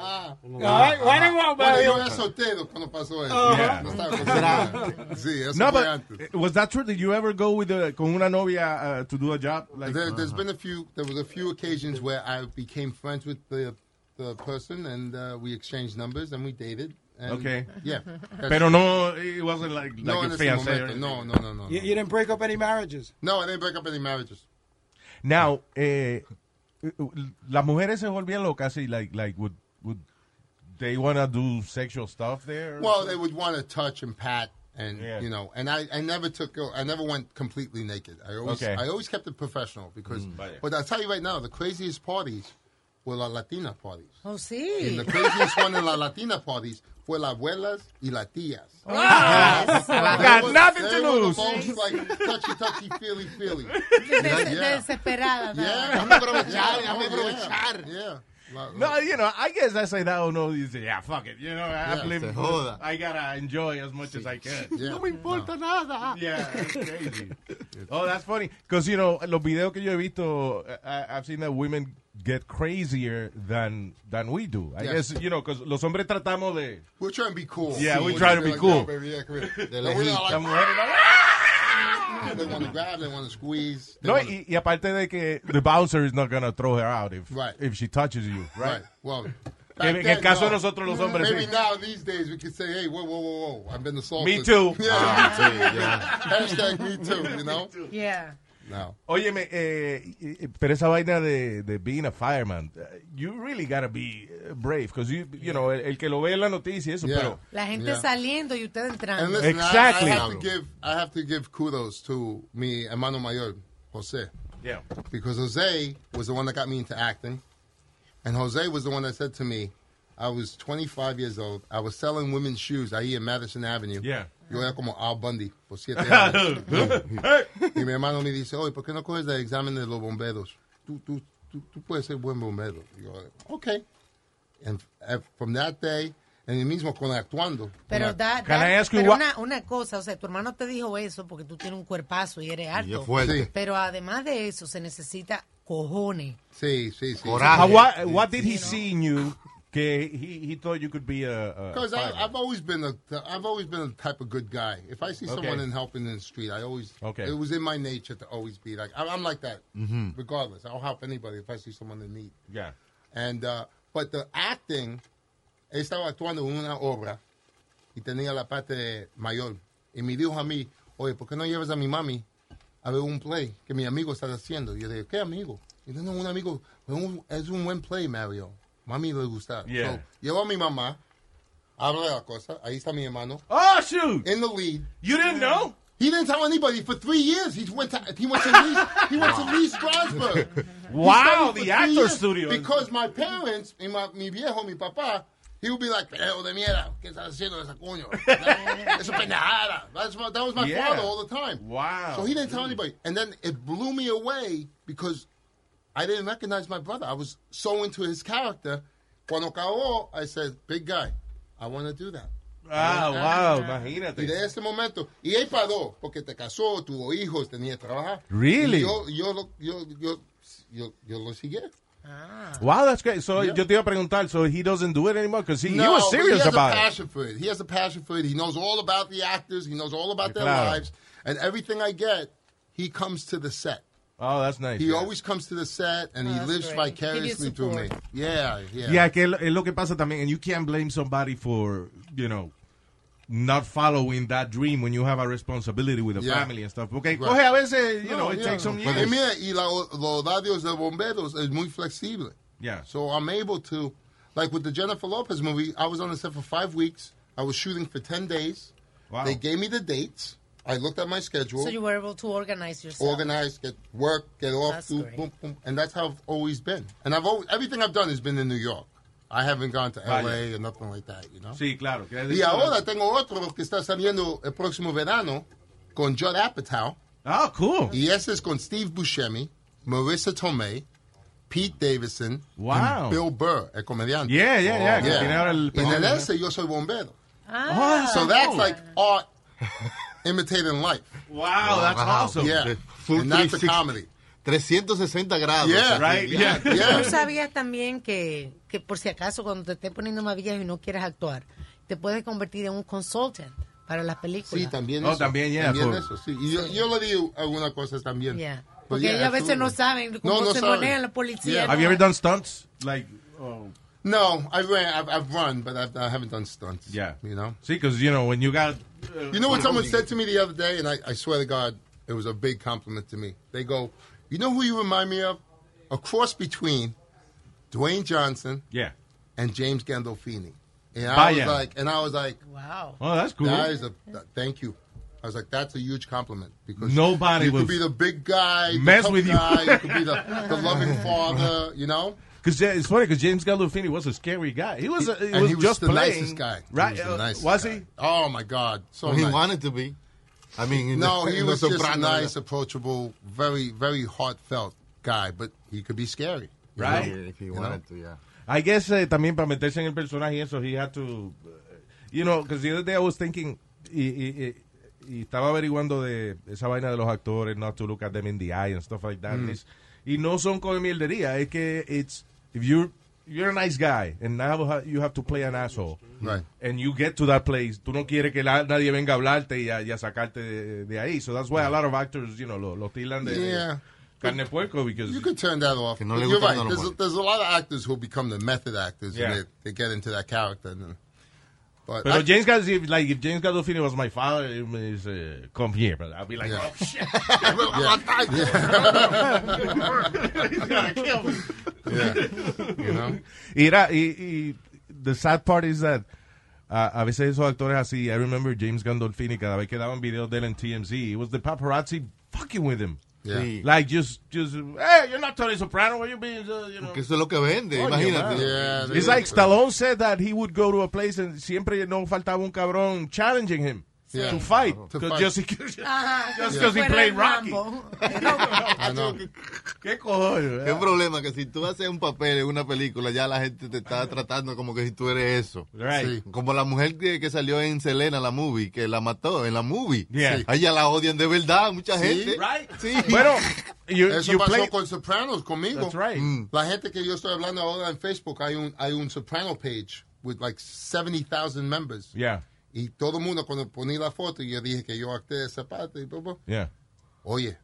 Speaker 11: Yo era soltero cuando pasó eso.
Speaker 3: Yeah.
Speaker 11: No. Sí, fue
Speaker 3: but
Speaker 11: antes.
Speaker 3: uh, was that true? Did you ever go with a, con una novia uh, to do a job? Like,
Speaker 11: There, there's been a few. There was a few occasions where I became friends with the the person, and uh, we exchanged numbers, and we dated. And
Speaker 3: Okay.
Speaker 11: Yeah.
Speaker 3: Pero no, it wasn't like, like
Speaker 11: no,
Speaker 3: a
Speaker 11: en ese
Speaker 3: fiancé.
Speaker 11: No, no, no, no.
Speaker 12: You, you didn't break up any marriages.
Speaker 11: No, I didn't break up any marriages.
Speaker 3: Now, eh, las mujeres se volvían locas y like, like, would, would they want to do sexual stuff there?
Speaker 11: Well, they would want to touch and pat, and
Speaker 3: Yeah.
Speaker 11: you know, and I, I never took, I never went completely naked. I always,
Speaker 3: Okay.
Speaker 11: I always kept it professional because.
Speaker 3: vaya.
Speaker 11: but I'll tell you right now, the craziest parties were la Latina parties.
Speaker 5: Oh,
Speaker 11: And
Speaker 5: sí.
Speaker 11: the craziest one in la Latina parties fue las abuelas y las tías.
Speaker 3: I got nothing
Speaker 11: They
Speaker 3: to
Speaker 11: the
Speaker 3: lose.
Speaker 11: most, like touchy, touchy, feely, feely.
Speaker 5: Des-
Speaker 11: Yeah.
Speaker 5: Desesperada.
Speaker 11: Yeah,
Speaker 4: Déjame aprovechar,
Speaker 11: Yeah,
Speaker 4: déjame
Speaker 11: oh,
Speaker 4: aprovechar.
Speaker 11: Yeah. yeah. La-
Speaker 3: No, you know, I guess I say that or no. You say, yeah, fuck it. You know, I,
Speaker 11: Yeah,
Speaker 3: live,
Speaker 4: se joda.
Speaker 3: I gotta enjoy as much as I can.
Speaker 11: Yeah.
Speaker 4: No me importa nada.
Speaker 3: Yeah, that's crazy. oh, that's funny. Because, you know, los videos que yo he visto, I, I've seen that women get crazier than than we do. I
Speaker 11: Yes.
Speaker 3: guess, you know, because los hombres tratamos de...
Speaker 11: We're trying to be cool.
Speaker 3: Yeah, we
Speaker 11: We're
Speaker 3: try to
Speaker 11: like,
Speaker 3: be cool.
Speaker 11: "Yo, baby, yeah, come here."
Speaker 4: De
Speaker 11: No, we're
Speaker 3: La
Speaker 11: like,
Speaker 3: mujer, ¿no?
Speaker 11: They want to grab, they want to squeeze.
Speaker 3: No,
Speaker 11: wanna-
Speaker 3: y, y aparte de que the bouncer is not gonna throw her out if,
Speaker 11: Right.
Speaker 3: if she touches you, right?
Speaker 11: Right. Well,
Speaker 3: En,
Speaker 11: back
Speaker 3: en el
Speaker 11: then,
Speaker 3: caso
Speaker 11: no.
Speaker 3: de nosotros los hombres,
Speaker 11: Maybe
Speaker 3: sí.
Speaker 11: now these days we could say, hey, whoa, whoa, whoa, whoa, I've been assaulted.
Speaker 3: Me too.
Speaker 11: Yeah,
Speaker 4: Ah,
Speaker 11: me too.
Speaker 4: sí, ya.
Speaker 11: Hashtag me too, you know?
Speaker 5: Yeah.
Speaker 11: No.
Speaker 3: Óyeme, eh, eh, pero esa vaina de, de being a fireman, uh, you really gotta be uh, brave, because you, you know, el, el que lo ve en la noticia, y eso,
Speaker 11: Yeah.
Speaker 3: pero...
Speaker 5: La gente
Speaker 11: Yeah.
Speaker 5: saliendo y usted entrando.
Speaker 11: And listen,
Speaker 3: Exactly.
Speaker 11: I, have to give I have to give kudos to mi hermano mayor, Jose.
Speaker 3: Yeah.
Speaker 11: Because Jose was the one that got me into acting. And Jose was the one that said to me, I was 25 years old. I was selling women's shoes ahí in Madison Avenue.
Speaker 3: Yeah.
Speaker 11: Yo era como Al Bundy por siete años. y mi hermano me dice, oye, ¿por qué no coges el examen de los bomberos? Tú, tú, tú, tú puedes ser buen bombero. Y yo, ok. And from that day, en el mismo con actuando.
Speaker 5: Pero,
Speaker 11: con
Speaker 5: da,
Speaker 3: Can
Speaker 5: da-
Speaker 3: I ask you
Speaker 5: pero una, una cosa, o sea, tu hermano te dijo eso porque tú tienes un cuerpazo y eres alto.
Speaker 11: Sí.
Speaker 5: Pero además de eso, se necesita cojones.
Speaker 11: Sí, sí, sí.
Speaker 3: Uh, what, what did he see in you que he, he thought you could be a,
Speaker 11: Because? I've always been a, I've always been a type of good guy. If I see someone
Speaker 3: Okay.
Speaker 11: in helping in the street, I always,
Speaker 3: Okay.
Speaker 11: it was in my nature to always be like, I'm, I'm like that,
Speaker 3: Mhm.
Speaker 11: regardless. I'll help anybody if I see someone in need.
Speaker 3: Yeah.
Speaker 11: And, uh, but the acting, estaba actuando en una obra y tenía la parte mayor. Y me dijo a mí, oye, ¿por qué no llevas a mi mami a ver un play que mi amigo está haciendo? Y yo dije, ¿qué amigo? Y yo, no, un amigo, un- es un buen play, Mario. Mami le gusta.
Speaker 3: Yeah.
Speaker 11: So, llevo a mi mamá, habla de la cosa, ahí está mi hermano.
Speaker 3: Oh, shoot!
Speaker 11: In the lead.
Speaker 3: You didn't know?
Speaker 11: He didn't tell anybody for three years. He went to he went to Lee, he went to Lee Strasberg.
Speaker 3: Wow, the actor studio.
Speaker 11: Because my parents, mi viejo, mi papá, he would be like, "Pero de mierda, ¿qué estás haciendo esa coño? Eso pendejada." That's my, that was my
Speaker 3: Yeah.
Speaker 11: father all the time.
Speaker 3: Wow.
Speaker 11: So he didn't tell anybody, and then it blew me away because I didn't recognize my brother. I was so into his character. Cuando acabó, I said, "Big guy, I want to do that."
Speaker 3: Ah, wow, ah, ah. imagínate.
Speaker 11: Y de ese momento, y él paró, porque te casó, tuvo hijos, tenía que trabajar.
Speaker 3: Really?
Speaker 11: Y yo, yo, lo- yo, yo, yo, yo lo seguí. Ah.
Speaker 3: Wow, that's great. So yo te iba a preguntar, so he doesn't do it anymore because he, he
Speaker 11: No,
Speaker 3: was
Speaker 11: but
Speaker 3: serious
Speaker 11: he has
Speaker 3: about
Speaker 11: a
Speaker 3: it.
Speaker 11: passion for it. He has a passion for it. He knows all about the actors. He knows all about their
Speaker 3: Claro.
Speaker 11: lives. And everything I get, he comes to the set.
Speaker 3: Oh, that's nice.
Speaker 11: He
Speaker 3: yeah.
Speaker 11: always comes to the set, and he lives
Speaker 5: great.
Speaker 11: vicariously through me. Yeah, yeah.
Speaker 3: Yeah, que es lo- es lo que pasa también, and you can't blame somebody for, you know, not following that dream when you have a responsibility with a
Speaker 11: Yeah.
Speaker 3: family and stuff. Porque
Speaker 11: Right.
Speaker 3: coge a veces, you
Speaker 11: No,
Speaker 3: know, it
Speaker 11: yeah.
Speaker 3: takes some
Speaker 11: Y
Speaker 3: years.
Speaker 11: mira, y la- los horarios de bomberos es muy flexible.
Speaker 3: Yeah.
Speaker 11: So I'm able to, like with the Jennifer Lopez movie, I was on the set for five weeks. I was shooting for 10 days.
Speaker 3: Wow.
Speaker 11: They gave me the dates. I looked at my schedule,
Speaker 5: So you were able to organize yourself.
Speaker 11: organize, get work, get off,
Speaker 5: That's
Speaker 11: do,
Speaker 5: great.
Speaker 11: boom, boom. And that's how I've always been. And I've always, everything I've done has been in New York. I haven't gone to
Speaker 3: Vaya.
Speaker 11: LA or nothing like that, you know?
Speaker 3: Sí, claro. que es
Speaker 11: Y ahora tengo otro que está saliendo el próximo verano con Judd Apatow.
Speaker 3: Oh, cool.
Speaker 11: Y ese es con Steve Buscemi, Marissa Tomei, Pete Davidson,
Speaker 3: Wow.
Speaker 11: y Bill Burr, el comediante.
Speaker 3: Yeah, yeah, yeah, que tiene ahora el-
Speaker 11: Y en el ese yo soy bombero.
Speaker 5: Ah,
Speaker 11: So that's
Speaker 3: cool.
Speaker 11: like art imitating life.
Speaker 3: Wow, that's awesome.
Speaker 11: Yeah.
Speaker 4: Full
Speaker 11: And that's a
Speaker 4: 360.
Speaker 11: comedy.
Speaker 4: 360 grados.
Speaker 11: Yeah.
Speaker 3: Right? Yeah.
Speaker 11: Yeah.
Speaker 5: ¿Tú sabías también que, que por si acaso cuando te estés poniendo más viejo y no quieres actuar, te puedes convertir en un consultant para las películas?
Speaker 11: Sí, también
Speaker 3: Oh,
Speaker 11: eso.
Speaker 3: también, yeah,
Speaker 11: También
Speaker 3: por-
Speaker 11: eso, sí. Y yo, yo le digo algunas cosas también.
Speaker 5: Yeah. Porque
Speaker 11: yeah,
Speaker 5: ellos a veces no saben cómo
Speaker 11: No, no
Speaker 5: se
Speaker 11: saben.
Speaker 5: manejan los policías.
Speaker 11: Yeah.
Speaker 3: Have you ever done stunts? Like, oh,
Speaker 11: No, I ran, I've, I've run, but I've, I haven't done stunts.
Speaker 3: yeah.
Speaker 11: You know?
Speaker 3: Sí, because, you know, when you got...
Speaker 11: You know what someone said to me the other day, and I, I swear to God, it was a big compliment to me. They go, "You know who you remind me of? A cross between Dwayne Johnson
Speaker 3: Yeah.
Speaker 11: and James Gandolfini." And I
Speaker 3: Vaya.
Speaker 11: was like, and I was like,
Speaker 5: Wow.
Speaker 3: Oh, that's cool.
Speaker 11: "That is a th- thank you." I was like, "That's a huge compliment because
Speaker 3: Nobody
Speaker 11: you
Speaker 3: was
Speaker 11: could be the big guy, the
Speaker 3: mess
Speaker 11: tough
Speaker 3: with you.
Speaker 11: guy, you could be the, the loving father, you know."
Speaker 3: Because it's funny because James Gandolfini was a scary guy. He was, a, he
Speaker 11: and
Speaker 3: was
Speaker 11: he was
Speaker 3: just
Speaker 11: the
Speaker 3: playing.
Speaker 11: nicest guy.
Speaker 3: Right?
Speaker 11: He was the
Speaker 3: uh,
Speaker 11: nicest
Speaker 3: was
Speaker 11: guy.
Speaker 3: he?
Speaker 11: Oh my God, so
Speaker 4: Well, he
Speaker 11: nice.
Speaker 4: wanted to be. I mean,
Speaker 11: No,
Speaker 4: the,
Speaker 11: he was just a nice, approachable, very, very heartfelt guy, but he could be scary.
Speaker 3: Right.
Speaker 11: know?
Speaker 4: If he
Speaker 11: You know?
Speaker 4: wanted to, yeah.
Speaker 3: I guess eh, también para meterse en el personaje y eso, he had to, uh, you know, because the other day I was thinking, y, y, y, y estaba averiguando de esa vaina de los actores, not to look at them in the eye and stuff like that.
Speaker 11: Mm.
Speaker 3: Y no son con mierdería, es que it's, if you're, you're a nice guy and now you have to play an asshole.
Speaker 11: Right.
Speaker 3: And you get to that place, tú no quieres que la- nadie venga a hablarte y a, y a sacarte de, de ahí. So that's why a lot of actors, you know, lo, lo tilan de
Speaker 11: Yeah.
Speaker 3: carne de puerco because
Speaker 11: You could turn that off.
Speaker 4: No
Speaker 11: you're right. There's a, there's a lot of actors who become the method actors
Speaker 3: Yeah.
Speaker 11: and they, they get into that character. And then, But
Speaker 3: Pero
Speaker 11: I-
Speaker 3: James Gandolfini, like, if James Gandolfini was my father, it was, uh, come here, but I'd be like, oh, shit.
Speaker 11: Yeah. You know?
Speaker 3: Y, era, y, y the sad part is that uh, a veces esos actores así, I remember James Gandolfini, cada vez que daban videos de él en TMZ, it was the paparazzi fucking with him.
Speaker 11: Yeah.
Speaker 3: Like, just, just, hey, you're not Tony Soprano, what you being, uh, you know.
Speaker 4: Que eso es lo que vende, imagínate.
Speaker 3: man. It's like Stallone said that he would go to a place and siempre no faltaba un cabrón challenging him
Speaker 11: Yeah.
Speaker 3: to fight.
Speaker 11: To
Speaker 3: 'Cause
Speaker 11: fight.
Speaker 3: Just, because he
Speaker 5: Fuera
Speaker 3: played Rocky.
Speaker 11: Know.
Speaker 3: ¿Qué cojones?
Speaker 4: ¿Qué problema? Que si tú haces un papel en una película, ya la gente te está tratando como que si tú eres eso.
Speaker 3: Right.
Speaker 11: Sí.
Speaker 4: Como la mujer que, que salió en Selena, la movie, que la mató en la movie.
Speaker 3: Yeah.
Speaker 4: Sí. A ella la odian de verdad, mucha
Speaker 11: Sí.
Speaker 4: gente.
Speaker 3: Right.
Speaker 4: Sí.
Speaker 3: Bueno, you,
Speaker 11: Eso
Speaker 3: you
Speaker 11: pasó
Speaker 3: play...
Speaker 11: con Sopranos conmigo.
Speaker 3: That's right.
Speaker 4: Mm.
Speaker 11: La gente que yo estoy hablando ahora en Facebook, hay un, hay un Soprano page with like 70,000 members.
Speaker 3: Yeah,
Speaker 11: Y todo el mundo cuando ponía la foto y yo dije que yo acté de zapato y todo,
Speaker 3: yeah.
Speaker 11: oye,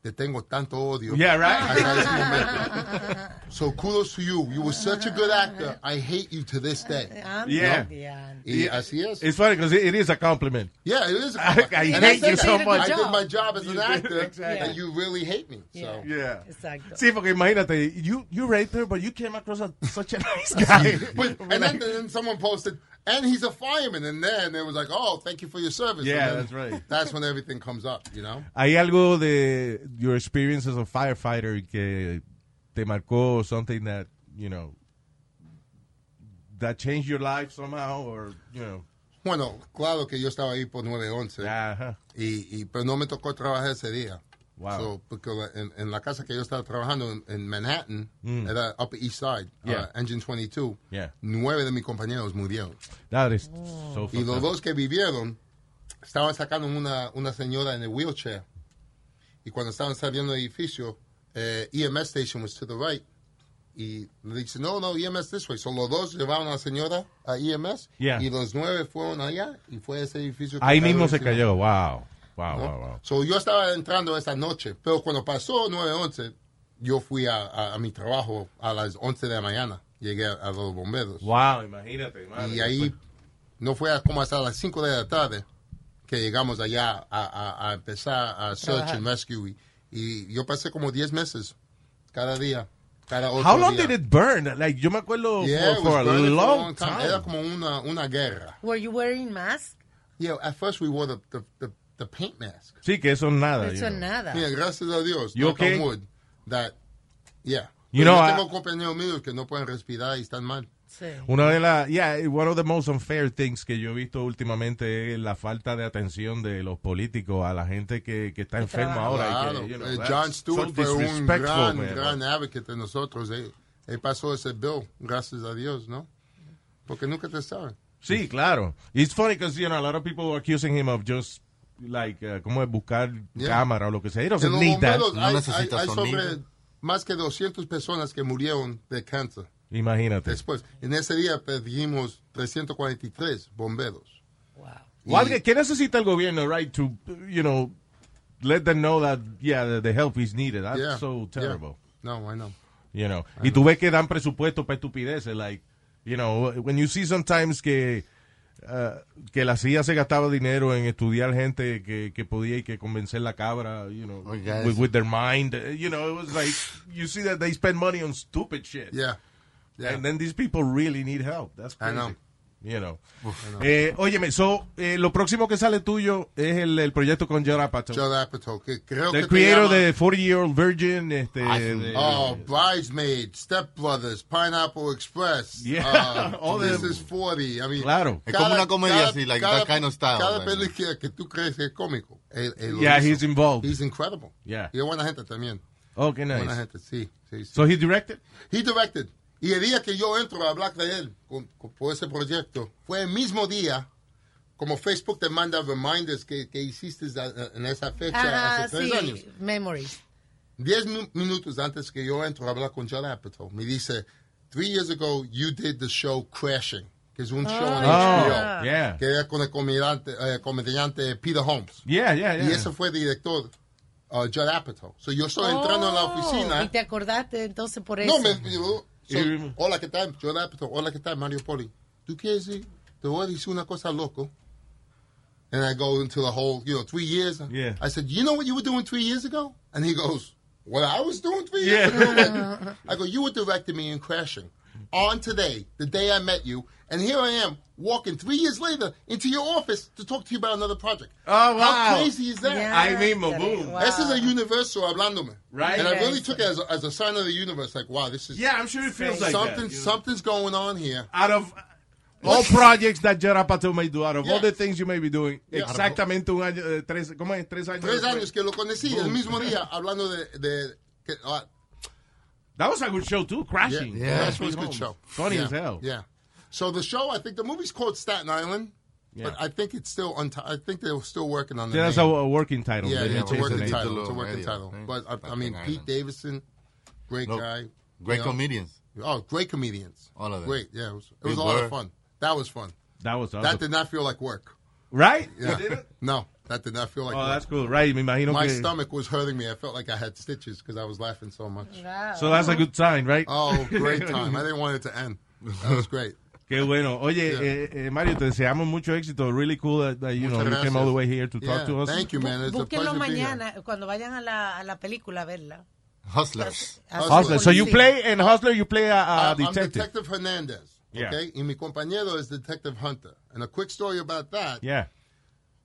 Speaker 11: te tengo tanto odio.
Speaker 3: Yeah, right.
Speaker 11: Hasta ese momento. So kudos to you. You were such a good actor. I hate you to this day.
Speaker 3: Yeah.
Speaker 5: diantre.
Speaker 11: Y así es.
Speaker 3: It's funny because it, it is a compliment.
Speaker 11: Yeah, it is. A
Speaker 3: I- I
Speaker 11: And
Speaker 3: hate
Speaker 11: said
Speaker 3: you so
Speaker 11: I
Speaker 3: much.
Speaker 11: did my job as an
Speaker 3: You
Speaker 11: actor,
Speaker 3: exactly.
Speaker 11: and you really hate me. So.
Speaker 3: Yeah.
Speaker 5: Exacto.
Speaker 3: Sí, porque imagínate, you, you raped her, but you came across as such a nice guy.
Speaker 11: But, and then, then someone posted, and he's a fireman. And then it was like, oh, thank you for your service.
Speaker 3: Yeah, that's right.
Speaker 11: That's when everything comes up, you know?
Speaker 3: ¿Hay algo de your experience as a firefighter que te marcó something that, you know, that changed your life somehow or, you know?
Speaker 11: Bueno, claro que yo estaba ahí por 911.
Speaker 3: Ajá.
Speaker 11: Y, y, pero no me tocó trabajar ese día.
Speaker 3: Wow.
Speaker 11: So, porque en, en la casa que yo estaba trabajando en, en Manhattan,
Speaker 3: Mm.
Speaker 11: era Upper East Side, uh,
Speaker 3: Yeah.
Speaker 11: Engine 22,
Speaker 3: Yeah.
Speaker 11: nueve de mis compañeros murieron.
Speaker 3: That is
Speaker 5: Oh.
Speaker 3: so
Speaker 11: Y los dos que vivieron estaban sacando una, una señora en el wheelchair. Y cuando estaban saliendo del edificio, eh, EMS station was to the right. Y le dice, no, no, EMS this way. So los dos llevaron a la señora a EMS.
Speaker 3: Yeah.
Speaker 11: Y los nueve fueron allá. Y fue ese edificio.
Speaker 3: Ahí mismo se cayó. Wow. Wow,
Speaker 11: ¿no?
Speaker 3: wow, wow.
Speaker 11: So yo estaba entrando esa noche. Pero cuando pasó 9-11, yo fui a, a- a mi trabajo a las 11 de la mañana. Llegué a, a los bomberos.
Speaker 3: Wow, imagínate. madre.
Speaker 11: Y ahí no fue como hasta las 5 de la tarde que llegamos allá a, a- a empezar a search and rescue. Y, y yo pasé como 10 meses cada día. Cada otro
Speaker 3: How long
Speaker 11: día.
Speaker 3: did it burn? Like, yo me acuerdo
Speaker 11: Yeah,
Speaker 3: for, for a long
Speaker 11: long time.
Speaker 3: time.
Speaker 11: Era como una, una guerra.
Speaker 5: Were you wearing mask?
Speaker 11: Yeah, at first we wore the, the, the, the paint mask.
Speaker 3: Sí, que eso es nada.
Speaker 5: Eso
Speaker 3: you know.
Speaker 5: nada.
Speaker 11: Mira, gracias a Dios,
Speaker 3: You okay?
Speaker 11: wood, that, yeah.
Speaker 3: You know,
Speaker 11: yo
Speaker 3: I-
Speaker 11: tengo compañeros míos que no pueden respirar y están mal.
Speaker 5: Sí.
Speaker 3: Una de las, yeah, one of the most unfair things que yo he visto últimamente es la falta de atención de los políticos a la gente que, que está enferma ahora. y
Speaker 11: Claro,
Speaker 3: que, you know,
Speaker 11: eh, John Stewart fue un gran,
Speaker 3: man.
Speaker 11: gran advocate de nosotros. Él, él pasó ese bill, gracias a Dios, ¿no? Porque nunca te saben.
Speaker 3: Sí, claro. It's funny because, you know, a lot of people were accusing him of just, like, uh, ¿cómo es? Buscar
Speaker 11: Yeah.
Speaker 3: cámara o lo que sea.
Speaker 4: No
Speaker 11: hay,
Speaker 4: necesita
Speaker 11: hay- hay
Speaker 4: sonido.
Speaker 11: sobre más que 200 personas que murieron de cáncer.
Speaker 3: Imagínate.
Speaker 11: Después, en ese día perdimos 343 bomberos.
Speaker 5: Wow.
Speaker 3: ¿Qué necesita el gobierno, right, to, you know, let them know that, yeah, the, the help is needed. That's
Speaker 11: Yeah,
Speaker 3: so
Speaker 11: yeah.
Speaker 3: terrible.
Speaker 11: No, I know.
Speaker 3: You know. Y tú ves que dan presupuesto para estupideces, like, you know, when you see sometimes que uh, que la CIA se gastaba dinero en estudiar gente que, que podía y que convencer la cabra, you know,
Speaker 4: Oiga,
Speaker 3: with, their mind, uh, you know, it was like, you see that they spend money on stupid shit.
Speaker 11: Yeah. Yeah.
Speaker 3: And then these people really need help. That's
Speaker 11: I know.
Speaker 3: You know. Eh, óyeme, so, eh, lo próximo que sale tuyo es el, el proyecto con Judd Apatow.
Speaker 11: Judd Apatow, que creo
Speaker 3: The
Speaker 11: que
Speaker 3: creator de 40 Year Old Virgin, este,
Speaker 11: Oh, Bridesmaid, Step Brothers, Pineapple Express.
Speaker 3: Yeah,
Speaker 11: uh,
Speaker 3: all
Speaker 11: This
Speaker 3: them.
Speaker 11: is 40. I mean,
Speaker 3: Claro.
Speaker 4: Es como una comedia así, like that kind of style,
Speaker 11: Cada
Speaker 4: like.
Speaker 11: película que tú crees que es cómico. él- él lo
Speaker 3: Yeah,
Speaker 11: hizo.
Speaker 3: he's involved.
Speaker 11: He's incredible.
Speaker 3: Yeah.
Speaker 11: Y es buena gente también.
Speaker 3: Oh, qué
Speaker 11: Buena
Speaker 3: nice.
Speaker 11: gente, sí. sí, sí.
Speaker 3: So he directed?
Speaker 11: He directed. Y el día que yo entro a hablar de él con, con- por ese proyecto, fue el mismo día como Facebook te manda reminders que, que hiciste a- en esa fecha
Speaker 5: Ajá,
Speaker 11: hace tres
Speaker 5: sí.
Speaker 11: años.
Speaker 5: Memories.
Speaker 11: Diez mi- minutos antes que yo entro a hablar con Judd Apatow, me dice, three years ago you did the show Crashing, que es un show en
Speaker 3: Oh,
Speaker 11: HBO,
Speaker 3: yeah.
Speaker 11: que era con el comediante, eh, comediante Peter Holmes.
Speaker 3: Yeah, yeah, yeah.
Speaker 11: Y ese fue el director, uh, Judd Apatow. So yo estoy entrando en la
Speaker 5: Oh,
Speaker 11: oficina.
Speaker 5: Y te acordaste entonces por eso.
Speaker 11: No, me yo- so, hola, ¿qué tal? Judd Apatow. Hola, ¿qué tal? Mario Poli. ¿Tú quieres ir? te voy a decir una cosa loco. And I go into the whole, you know, three years.
Speaker 3: Yeah.
Speaker 11: I said, you know what you were doing three years ago? And he goes, what I was doing three years
Speaker 3: Yeah.
Speaker 11: ago? I go, you were directing me in Crashing on today, the day I met you. And here I am walking three years later into your office to talk to you about another project.
Speaker 3: Oh, wow.
Speaker 11: How crazy is that?
Speaker 3: Ahí mismo, boom.
Speaker 11: This is a universo hablándome.
Speaker 3: Right.
Speaker 11: And I really took it as a, as a sign of the universe. Like, wow, this is.
Speaker 3: Yeah, I'm sure it feels like that,
Speaker 11: something,
Speaker 3: you know.
Speaker 11: Something's going on here.
Speaker 3: Out of all projects that Gerard Patel may do, out of all the things you may be doing,
Speaker 11: Yeah.
Speaker 3: exactamente un año, eh, tres, ¿cómo es? Tres años.
Speaker 11: Tres años que lo conocí, el mismo día, hablando de. de que, ah,
Speaker 3: That was a good show too, Crashing.
Speaker 11: Yeah, that was a
Speaker 3: Sweet
Speaker 11: good show.
Speaker 3: Funny
Speaker 11: yeah.
Speaker 3: as hell.
Speaker 11: Yeah. So the show, I think the movie's called Staten Island, but I think it's still unti- I think they're still working on the
Speaker 3: Yeah, that's a, a working title.
Speaker 11: Yeah,
Speaker 3: They
Speaker 11: yeah, it's a working title. It's a working
Speaker 4: medio,
Speaker 11: title. But I, I mean, Pete
Speaker 4: Island.
Speaker 11: Davidson, great
Speaker 4: No,
Speaker 11: guy.
Speaker 4: great
Speaker 11: you know.
Speaker 4: comedians.
Speaker 11: Oh, great comedians.
Speaker 4: All of them.
Speaker 11: Great. Yeah, it was, it was a lot of fun. That was fun.
Speaker 3: That was
Speaker 11: That did not feel like work.
Speaker 3: Right?
Speaker 11: Yeah. No, that did not feel like
Speaker 3: Oh, that's cool. Right, me imagino
Speaker 11: My
Speaker 3: que...
Speaker 11: stomach was hurting me. I felt like I had stitches because I was laughing so much.
Speaker 3: So that's a good sign, right?
Speaker 11: Oh, great time. I didn't want it to end. That was great.
Speaker 3: Qué bueno. Oye,
Speaker 11: Yeah.
Speaker 3: eh, eh, Mario, te deseamos mucho éxito. Really cool that, that, you know,
Speaker 11: Muchas
Speaker 3: you came all the way here to talk to us.
Speaker 11: Thank you, man. It's a
Speaker 5: Búsquenlo
Speaker 11: pleasure to be here.
Speaker 5: mañana, cuando vayan a la, a la película a verla.
Speaker 4: Hustlers.
Speaker 3: Hustler. So you play, in Hustler, you play a, a
Speaker 11: I'm- I'm
Speaker 3: detective.
Speaker 11: Detective Hernandez.
Speaker 3: Yeah.
Speaker 11: Okay? Y mi compañero is Detective Hunter. And a quick story about that.
Speaker 3: Yeah.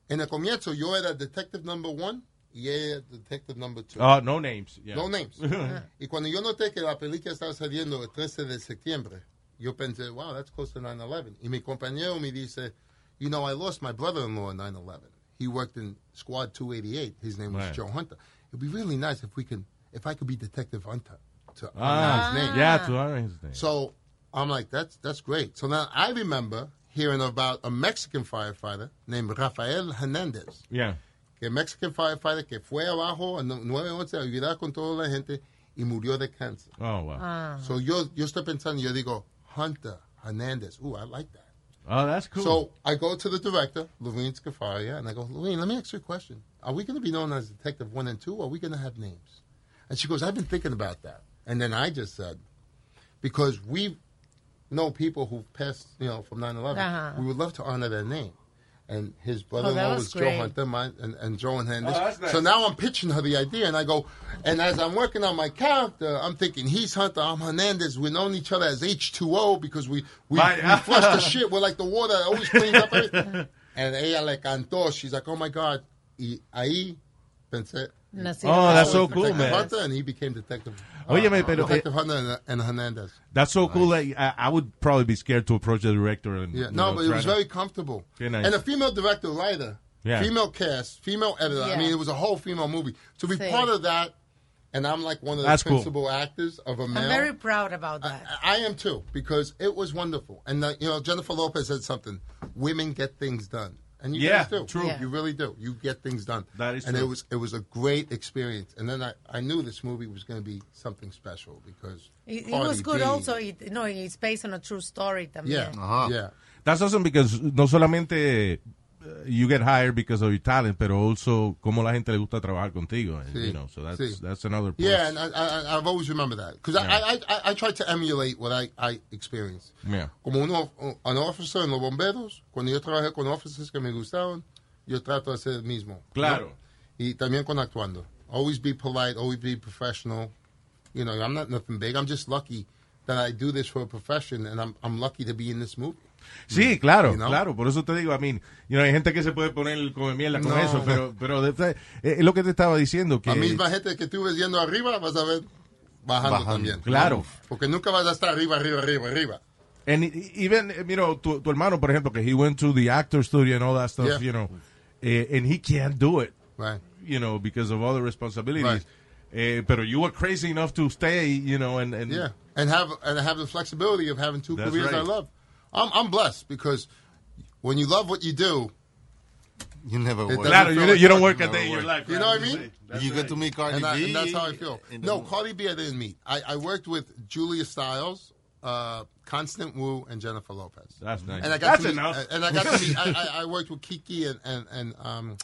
Speaker 11: En el comienzo, yo era Detective number one y ella Detective number two.
Speaker 3: Oh, no names. Yeah.
Speaker 11: No names. y cuando yo noté que la película estaba saliendo el 13 de septiembre, yo pensé, wow, that's close to 9-11. Y mi compañero me dice, you know, I lost my brother-in-law in 9-11. He worked in Squad 288. His name was
Speaker 3: Right.
Speaker 11: Joe Hunter. It'd be really nice if we can, if I could be Detective Hunter to honor
Speaker 3: Ah,
Speaker 11: his name.
Speaker 3: yeah, to honor his name.
Speaker 11: So I'm like, that's that's great. So now I remember hearing about a Mexican firefighter named Rafael Hernandez.
Speaker 3: Yeah.
Speaker 11: Que Mexican firefighter que fue abajo en 911 a ayudar con toda la gente y murió de cáncer.
Speaker 3: Oh, wow.
Speaker 5: Ah.
Speaker 11: So yo, yo estoy pensando, yo digo, Hunter Hernandez. Ooh, I like that.
Speaker 3: Oh, that's cool.
Speaker 11: So I go to the director, Lorene Scafaria, and I go, Lorene, let me ask you a question. Are we going to be known as Detective 1 and 2, or are we going to have names? And she goes, I've been thinking about that. And then I just said, because we know people who passed, you know, from 9 11,
Speaker 5: Uh-huh.
Speaker 11: we would love to honor their name. And his brother in law
Speaker 5: Oh, was
Speaker 11: was Joe. Hunter mine, and, and Joe and Hernandez.
Speaker 3: Oh, nice.
Speaker 11: So now I'm pitching her the idea, and I go, and as I'm working on my character, I'm thinking, he's Hunter, I'm Hernandez. We've known each other as H2O because we, we,
Speaker 3: Right.
Speaker 11: we flush the shit. We're like the water that always cleans up everything. And ella le cantó. She's like, oh my God. Y ahí pensé.
Speaker 5: Nací
Speaker 3: Oh, that's so cool, man.
Speaker 11: Hunter, and he became Detective. Uh,
Speaker 3: Óyeme, pero-
Speaker 11: Detective Hunter and, and Hernandez.
Speaker 3: That's so cool that I, I would probably be scared to approach the director. And,
Speaker 11: Yeah, no,
Speaker 3: know,
Speaker 11: but it was
Speaker 3: to-
Speaker 11: very comfortable.
Speaker 3: Very nice.
Speaker 11: And a female director, writer,
Speaker 3: Yeah.
Speaker 11: female cast, female editor. I mean, it was a whole female movie. To be
Speaker 5: Sí.
Speaker 11: part of that, and I'm like one of the
Speaker 3: That's cool.
Speaker 11: principal actors of a male.
Speaker 5: I'm very proud about that.
Speaker 11: I am too because it was wonderful. And uh, you know, Jennifer Lopez said something: "Women get things done," and you
Speaker 3: Yeah,
Speaker 11: guys do.
Speaker 3: true.
Speaker 5: Yeah.
Speaker 11: You really do. You get things done.
Speaker 3: That is
Speaker 11: and
Speaker 3: true.
Speaker 11: it was it was a great experience. And then I, I knew this movie was going to be something special because
Speaker 5: It, it was good
Speaker 11: B-
Speaker 5: also. It, no, it's based on a true story
Speaker 11: Yeah,
Speaker 5: también.
Speaker 11: yeah.
Speaker 3: That's awesome because no solamente uh, Uh, you get hired because of your talent, pero also como la gente le gusta trabajar contigo. and,
Speaker 11: Sí,
Speaker 3: You know, so that's
Speaker 11: sí.
Speaker 3: that's another plus.
Speaker 11: Yeah, and I, I, I've always remembered that because
Speaker 3: Yeah.
Speaker 11: I, I, I, I tried to emulate what I, I experienced.
Speaker 3: Yeah.
Speaker 11: Como uno, un officer en los bomberos, cuando yo trabajé con officers que me gustaban, yo trato de hacer el mismo.
Speaker 3: Claro.
Speaker 11: ¿no? Y también con actuando. Always be polite, always be professional. You know, I'm not nothing big. I'm just lucky that I do this for a profession, and I'm, I'm lucky to be in this movie.
Speaker 3: Sí, claro,
Speaker 11: You know?
Speaker 3: claro. Por eso te digo, I mean, you know, hay gente que se puede poner como mierda con
Speaker 11: No.
Speaker 3: eso, pero, pero eh, es lo que te estaba diciendo. que
Speaker 11: La misma gente que tú ves yendo arriba, vas a ver bajando,
Speaker 4: Bajando.
Speaker 11: también.
Speaker 3: Claro.
Speaker 11: Porque nunca vas a estar arriba, arriba, arriba, arriba.
Speaker 3: And even, eh, you know, tu, tu hermano, por ejemplo, que he went to the actor studio and all that stuff,
Speaker 11: Yeah.
Speaker 3: you know, eh, and he can't do it,
Speaker 11: Right.
Speaker 3: you know, because of all the responsibilities.
Speaker 11: Right.
Speaker 3: Eh, pero you were crazy enough to stay, you know, and, and
Speaker 11: Yeah, and have and have the flexibility of having two careers I
Speaker 3: right.
Speaker 11: love. I'm I'm blessed because when you love what you do,
Speaker 4: You never
Speaker 11: It
Speaker 4: work.
Speaker 11: doesn't
Speaker 3: Claro, you,
Speaker 11: like
Speaker 3: you don't
Speaker 11: work.
Speaker 3: work a day in your life.
Speaker 11: You know what I mean?
Speaker 3: That's
Speaker 4: you
Speaker 3: right.
Speaker 4: get to meet Cardi
Speaker 11: and, I,
Speaker 4: B.
Speaker 11: and that's how I feel. No,
Speaker 4: movie.
Speaker 11: Cardi B I didn't meet. I, I worked with Julia Stiles, uh, Constant Wu, and Jennifer Lopez.
Speaker 3: That's nice.
Speaker 11: And I got
Speaker 3: That's
Speaker 11: to meet,
Speaker 3: enough.
Speaker 11: And I got to meet. I, I, I worked with Kiki and and, and um,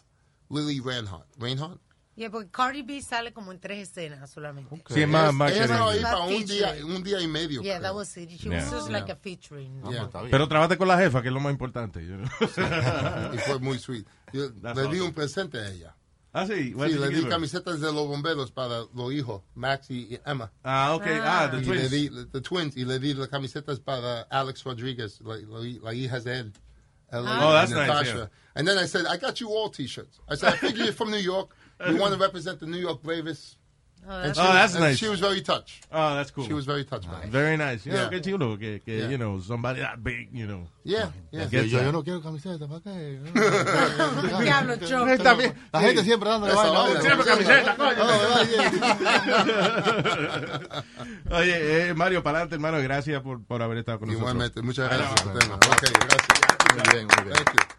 Speaker 11: Lily Reinhardt. Reinhardt.
Speaker 5: Yeah, porque Cardi B sale como en tres escenas solamente.
Speaker 3: Sí, es más- más
Speaker 11: ella estaba ahí para un día, un día y medio.
Speaker 5: Yeah,
Speaker 11: creo.
Speaker 5: that was it. She
Speaker 3: Yeah.
Speaker 5: was just
Speaker 11: Yeah.
Speaker 5: like a featuring.
Speaker 11: Yeah.
Speaker 3: Pero trabaste con la jefa, que es lo más importante. you know.
Speaker 11: y fue muy sweet. Yo
Speaker 3: That's
Speaker 11: le di
Speaker 3: awesome.
Speaker 11: un presente a ella.
Speaker 3: Ah, sí.
Speaker 11: Sí, le di camisetas de los bomberos para los hijos, Max y y Emma.
Speaker 3: Ah, ok. Ah, the
Speaker 11: y
Speaker 3: twins.
Speaker 11: Le di, the twins. Y le di las camisetas para Alex Rodriguez, la, la, la hija de él. Uh,
Speaker 3: Oh, that's nice,
Speaker 11: Natasha.
Speaker 3: yeah.
Speaker 11: And then I said, I got you all T-shirts. I said, I figure you're from New York. You want to represent the New York Bravest.
Speaker 5: Oh,
Speaker 11: And
Speaker 5: that's
Speaker 11: she
Speaker 3: Oh,
Speaker 11: was-
Speaker 3: that's
Speaker 11: and
Speaker 3: nice.
Speaker 11: She was very touched.
Speaker 3: Oh, that's cool.
Speaker 11: She was very touched by it.
Speaker 3: Very nice. You know,
Speaker 11: Yeah.
Speaker 3: qué chulo que, que
Speaker 11: Yeah.
Speaker 3: you know, somebody that big, you know.
Speaker 11: Yeah, yeah.
Speaker 4: Yo, yo no quiero camiseta, ¿para qué?
Speaker 5: Diablo.
Speaker 4: Está bien. La gente siempre dándole
Speaker 11: Esa vaina.
Speaker 6: Siempre camiseta, coño.
Speaker 3: Oye, eh, Mario, para adelante, hermano, gracias por, por haber estado con nosotros.
Speaker 11: Igualmente, muchas gracias. Tema. Ok, gracias.
Speaker 4: Muy bien, muy bien.
Speaker 11: Thank you.